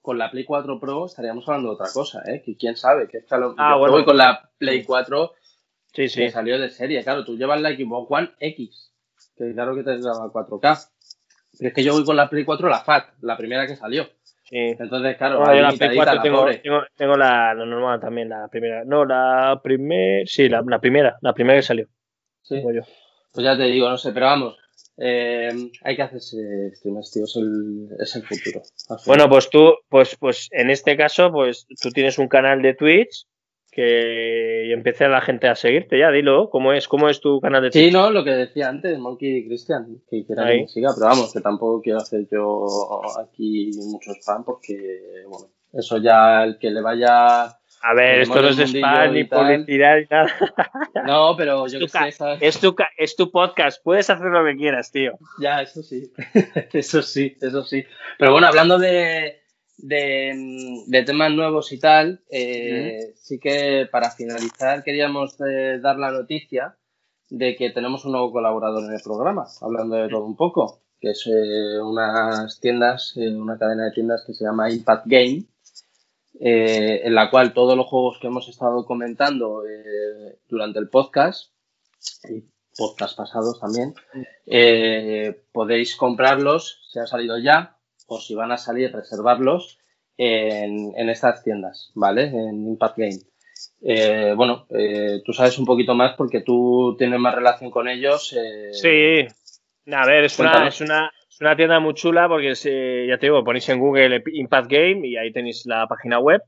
Speaker 1: con la Play 4 Pro estaríamos hablando de otra cosa, ¿eh? Que quién sabe. Que es que lo, ah, bueno. con la Play 4 sí, sí. que salió de serie. Claro, tú llevas la Xbox One X, que claro que te graba 4K. Pero es que yo voy con la Play 4 la FAT, la primera que salió. Sí. Entonces, claro,
Speaker 2: no, la Play 4 tengo, tengo, tengo, la, la, normal también, la primera. No, la primera. Sí, la, la, primera, la primera que salió.
Speaker 1: Sí. Pues ya te digo, no sé, pero vamos, eh, hay que hacerse streamers, tío, es el, es el futuro.
Speaker 2: Bueno, pues tú, pues, pues en este caso, pues tú tienes un canal de Twitch que empiece a la gente a seguirte ya, dilo, ¿cómo es, cómo es tu canal de
Speaker 1: Twitch? Sí, no, lo que decía antes, Monkey Christian, que quiera que me siga, pero vamos, que tampoco quiero hacer yo aquí mucho spam porque, bueno, eso ya el que le vaya
Speaker 2: a ver, esto no es spam ni publicidad ni nada.
Speaker 1: No, pero yo que sé,
Speaker 2: Es tu, es tu podcast, puedes hacer lo que quieras, tío.
Speaker 1: Ya, eso sí. eso sí, eso sí. Pero bueno, hablando de, de, temas nuevos y tal, eh, sí que para finalizar queríamos eh, dar la noticia de que tenemos un nuevo colaborador en el programa, hablando de todo un poco, que es eh, unas tiendas, una cadena de tiendas que se llama Impact Game en la cual todos los juegos que hemos estado comentando durante el podcast y podcast pasados también, podéis comprarlos, si ha salido ya, o si van a salir, reservarlos en, estas tiendas, ¿vale? En Impact Game. bueno, tú sabes un poquito más porque tú tienes más relación con ellos.
Speaker 2: sí, a ver, es una, es una, es una tienda muy chula porque ya te digo, ponéis en Google Impact Game y ahí tenéis la página web,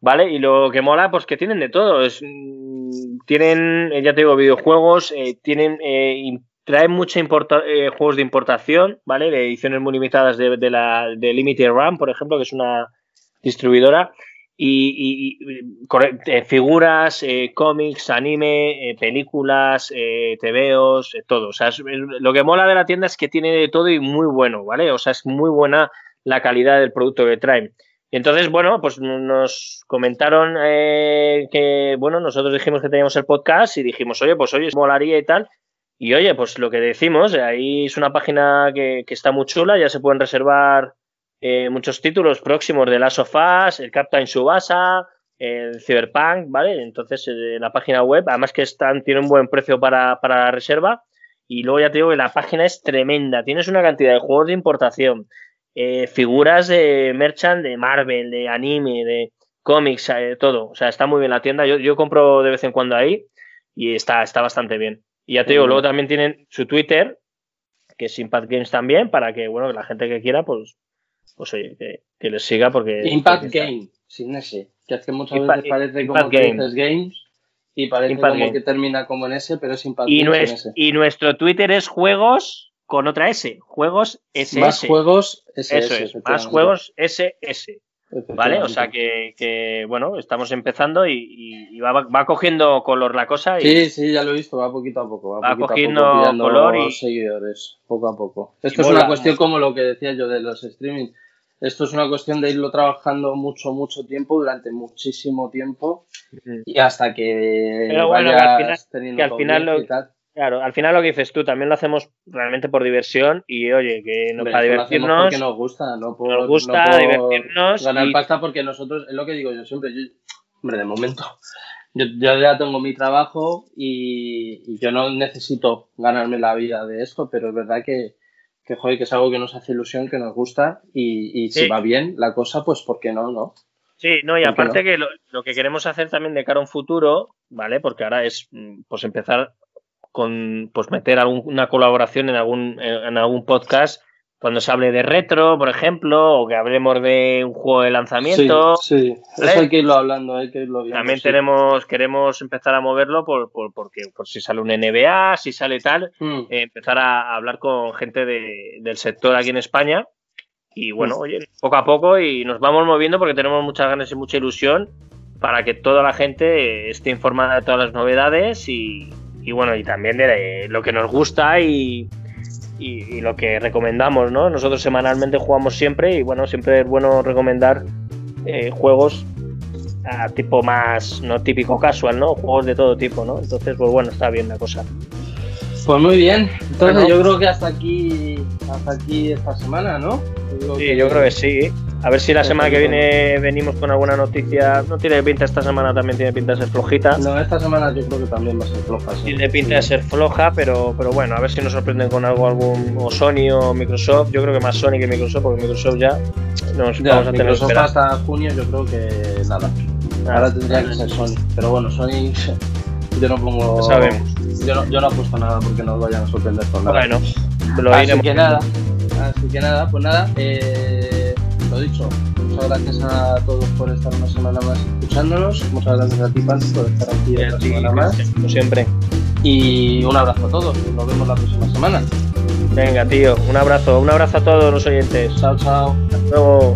Speaker 2: ¿vale? Y lo que mola, pues que tienen de todo. Es, mm, tienen, ya te digo, videojuegos, eh, tienen, traen muchos eh, juegos de importación, ¿vale? De ediciones muy limitadas de, de la de Limited Run, por ejemplo, que es una distribuidora y, eh, figuras, eh, cómics, anime, eh, películas, TVOs, todo. O sea, lo que mola de la tienda es que tiene de todo y muy bueno, ¿vale? O sea, es muy buena la calidad del producto que traen. Entonces, bueno, pues nos comentaron que, bueno, nosotros dijimos que teníamos el podcast y dijimos, oye, pues oye, molaría y tal. Y oye, pues lo que decimos, ahí es una página que, que está muy chula, ya se pueden reservar eh, muchos títulos próximos de Last of Us, el Captain Subasa, el Cyberpunk, ¿vale? Entonces, en la página web, además que están, tiene un buen precio para, la reserva. Y luego ya te digo que la página es tremenda. Tienes una cantidad de juegos de importación, eh, figuras de merchant de Marvel, de anime, de cómics, eh, todo. O sea, está muy bien la tienda. Yo, yo compro de vez en cuando ahí y está, está bastante bien. Y ya te digo, luego también tienen su Twitter, que es Impact Games también, para que, bueno, la gente que quiera, pues pues oye, que, les siga porque...
Speaker 1: Impact Game, sin ese, que es que muchas veces parece como que dices Games y parece como que termina como en ese, pero es Impact
Speaker 2: y Games. y nuestro Twitter es juegos con otra S, juegos SS.
Speaker 1: Más juegos
Speaker 2: SS. Eso es, más juegos SS. ¿Vale? O sea que, bueno, estamos empezando y, va, cogiendo color la cosa. Y
Speaker 1: sí, sí, ya lo he visto, va poquito a poco.
Speaker 2: Va, cogiendo color y
Speaker 1: seguidores, poco a poco. Esto es una cuestión como lo que decía yo de los streaming. Esto es una cuestión de irlo trabajando mucho, mucho tiempo, durante muchísimo tiempo, y hasta que
Speaker 2: Pero bueno, vayas que al final, lo, Claro, al final lo que dices tú, también lo hacemos realmente por diversión y oye, que no, para divertirnos.
Speaker 1: porque nos gusta, no por,
Speaker 2: nos gusta divertirnos.
Speaker 1: Ganar pasta porque nosotros, es lo que digo yo siempre, hombre, de momento, yo, ya tengo mi trabajo y, yo no necesito ganarme la vida de esto, pero es verdad que, que, joder, que es algo que nos hace ilusión, que nos gusta y, si va bien la cosa, pues ¿por qué no? no?
Speaker 2: Sí, no, y aparte que lo, que queremos hacer también de cara a un futuro, ¿vale? Porque ahora es mm, pues empezar con pues meter alguna colaboración en algún, en algún podcast cuando se hable de retro, por ejemplo, o que hablemos de un juego de lanzamiento.
Speaker 1: Sí, sí. eso hay que irlo hablando, hay que irlo viendo.
Speaker 2: También tenemos, queremos empezar a moverlo por, por, porque, por si sale un NBA, si sale tal, mm. eh, empezar a hablar con gente de, del sector aquí en España. Y bueno, mm. oye, poco a poco y nos vamos moviendo porque tenemos muchas ganas y mucha ilusión para que toda la gente esté informada de todas las novedades y, y bueno, y también de lo que nos gusta y, y, lo que recomendamos, ¿no? Nosotros semanalmente jugamos siempre y bueno, siempre es bueno recomendar eh, juegos a tipo más, no típico casual, ¿no? Juegos de todo tipo, ¿no? Entonces, pues bueno, está bien la cosa.
Speaker 1: Pues muy bien. Entonces yo creo que hasta aquí, hasta aquí esta semana, ¿no?
Speaker 2: sí, yo creo que sí. A ver si la semana que viene venimos con alguna noticia. No tiene pinta esta semana, también tiene pinta de ser flojita.
Speaker 1: No, esta semana yo creo que también va a ser floja.
Speaker 2: Tiene pinta de ser floja, pero, pero bueno, a ver si nos sorprenden con algo, algún o Sony o Microsoft. Yo creo que más Sony que Microsoft, porque Microsoft ya nos vamos a tener
Speaker 1: Microsoft hasta junio yo creo que nada. Ahora tendría que ser Sony. Pero bueno, Sony yo no pongo. Yo no, yo no apuesto nada porque nos vayan a sorprender con nada.
Speaker 2: Bueno,
Speaker 1: lo así que nada. Así que nada, pues nada. Eh, lo dicho, muchas gracias a todos por estar una semana más escuchándonos. Muchas gracias a ti, Pancho, por estar aquí otra semana más.
Speaker 2: Como siempre.
Speaker 1: Y un abrazo a todos. Nos vemos la próxima semana.
Speaker 2: Venga, tío, un abrazo. Un abrazo a todos los oyentes.
Speaker 1: Chao, chao.
Speaker 2: Hasta luego.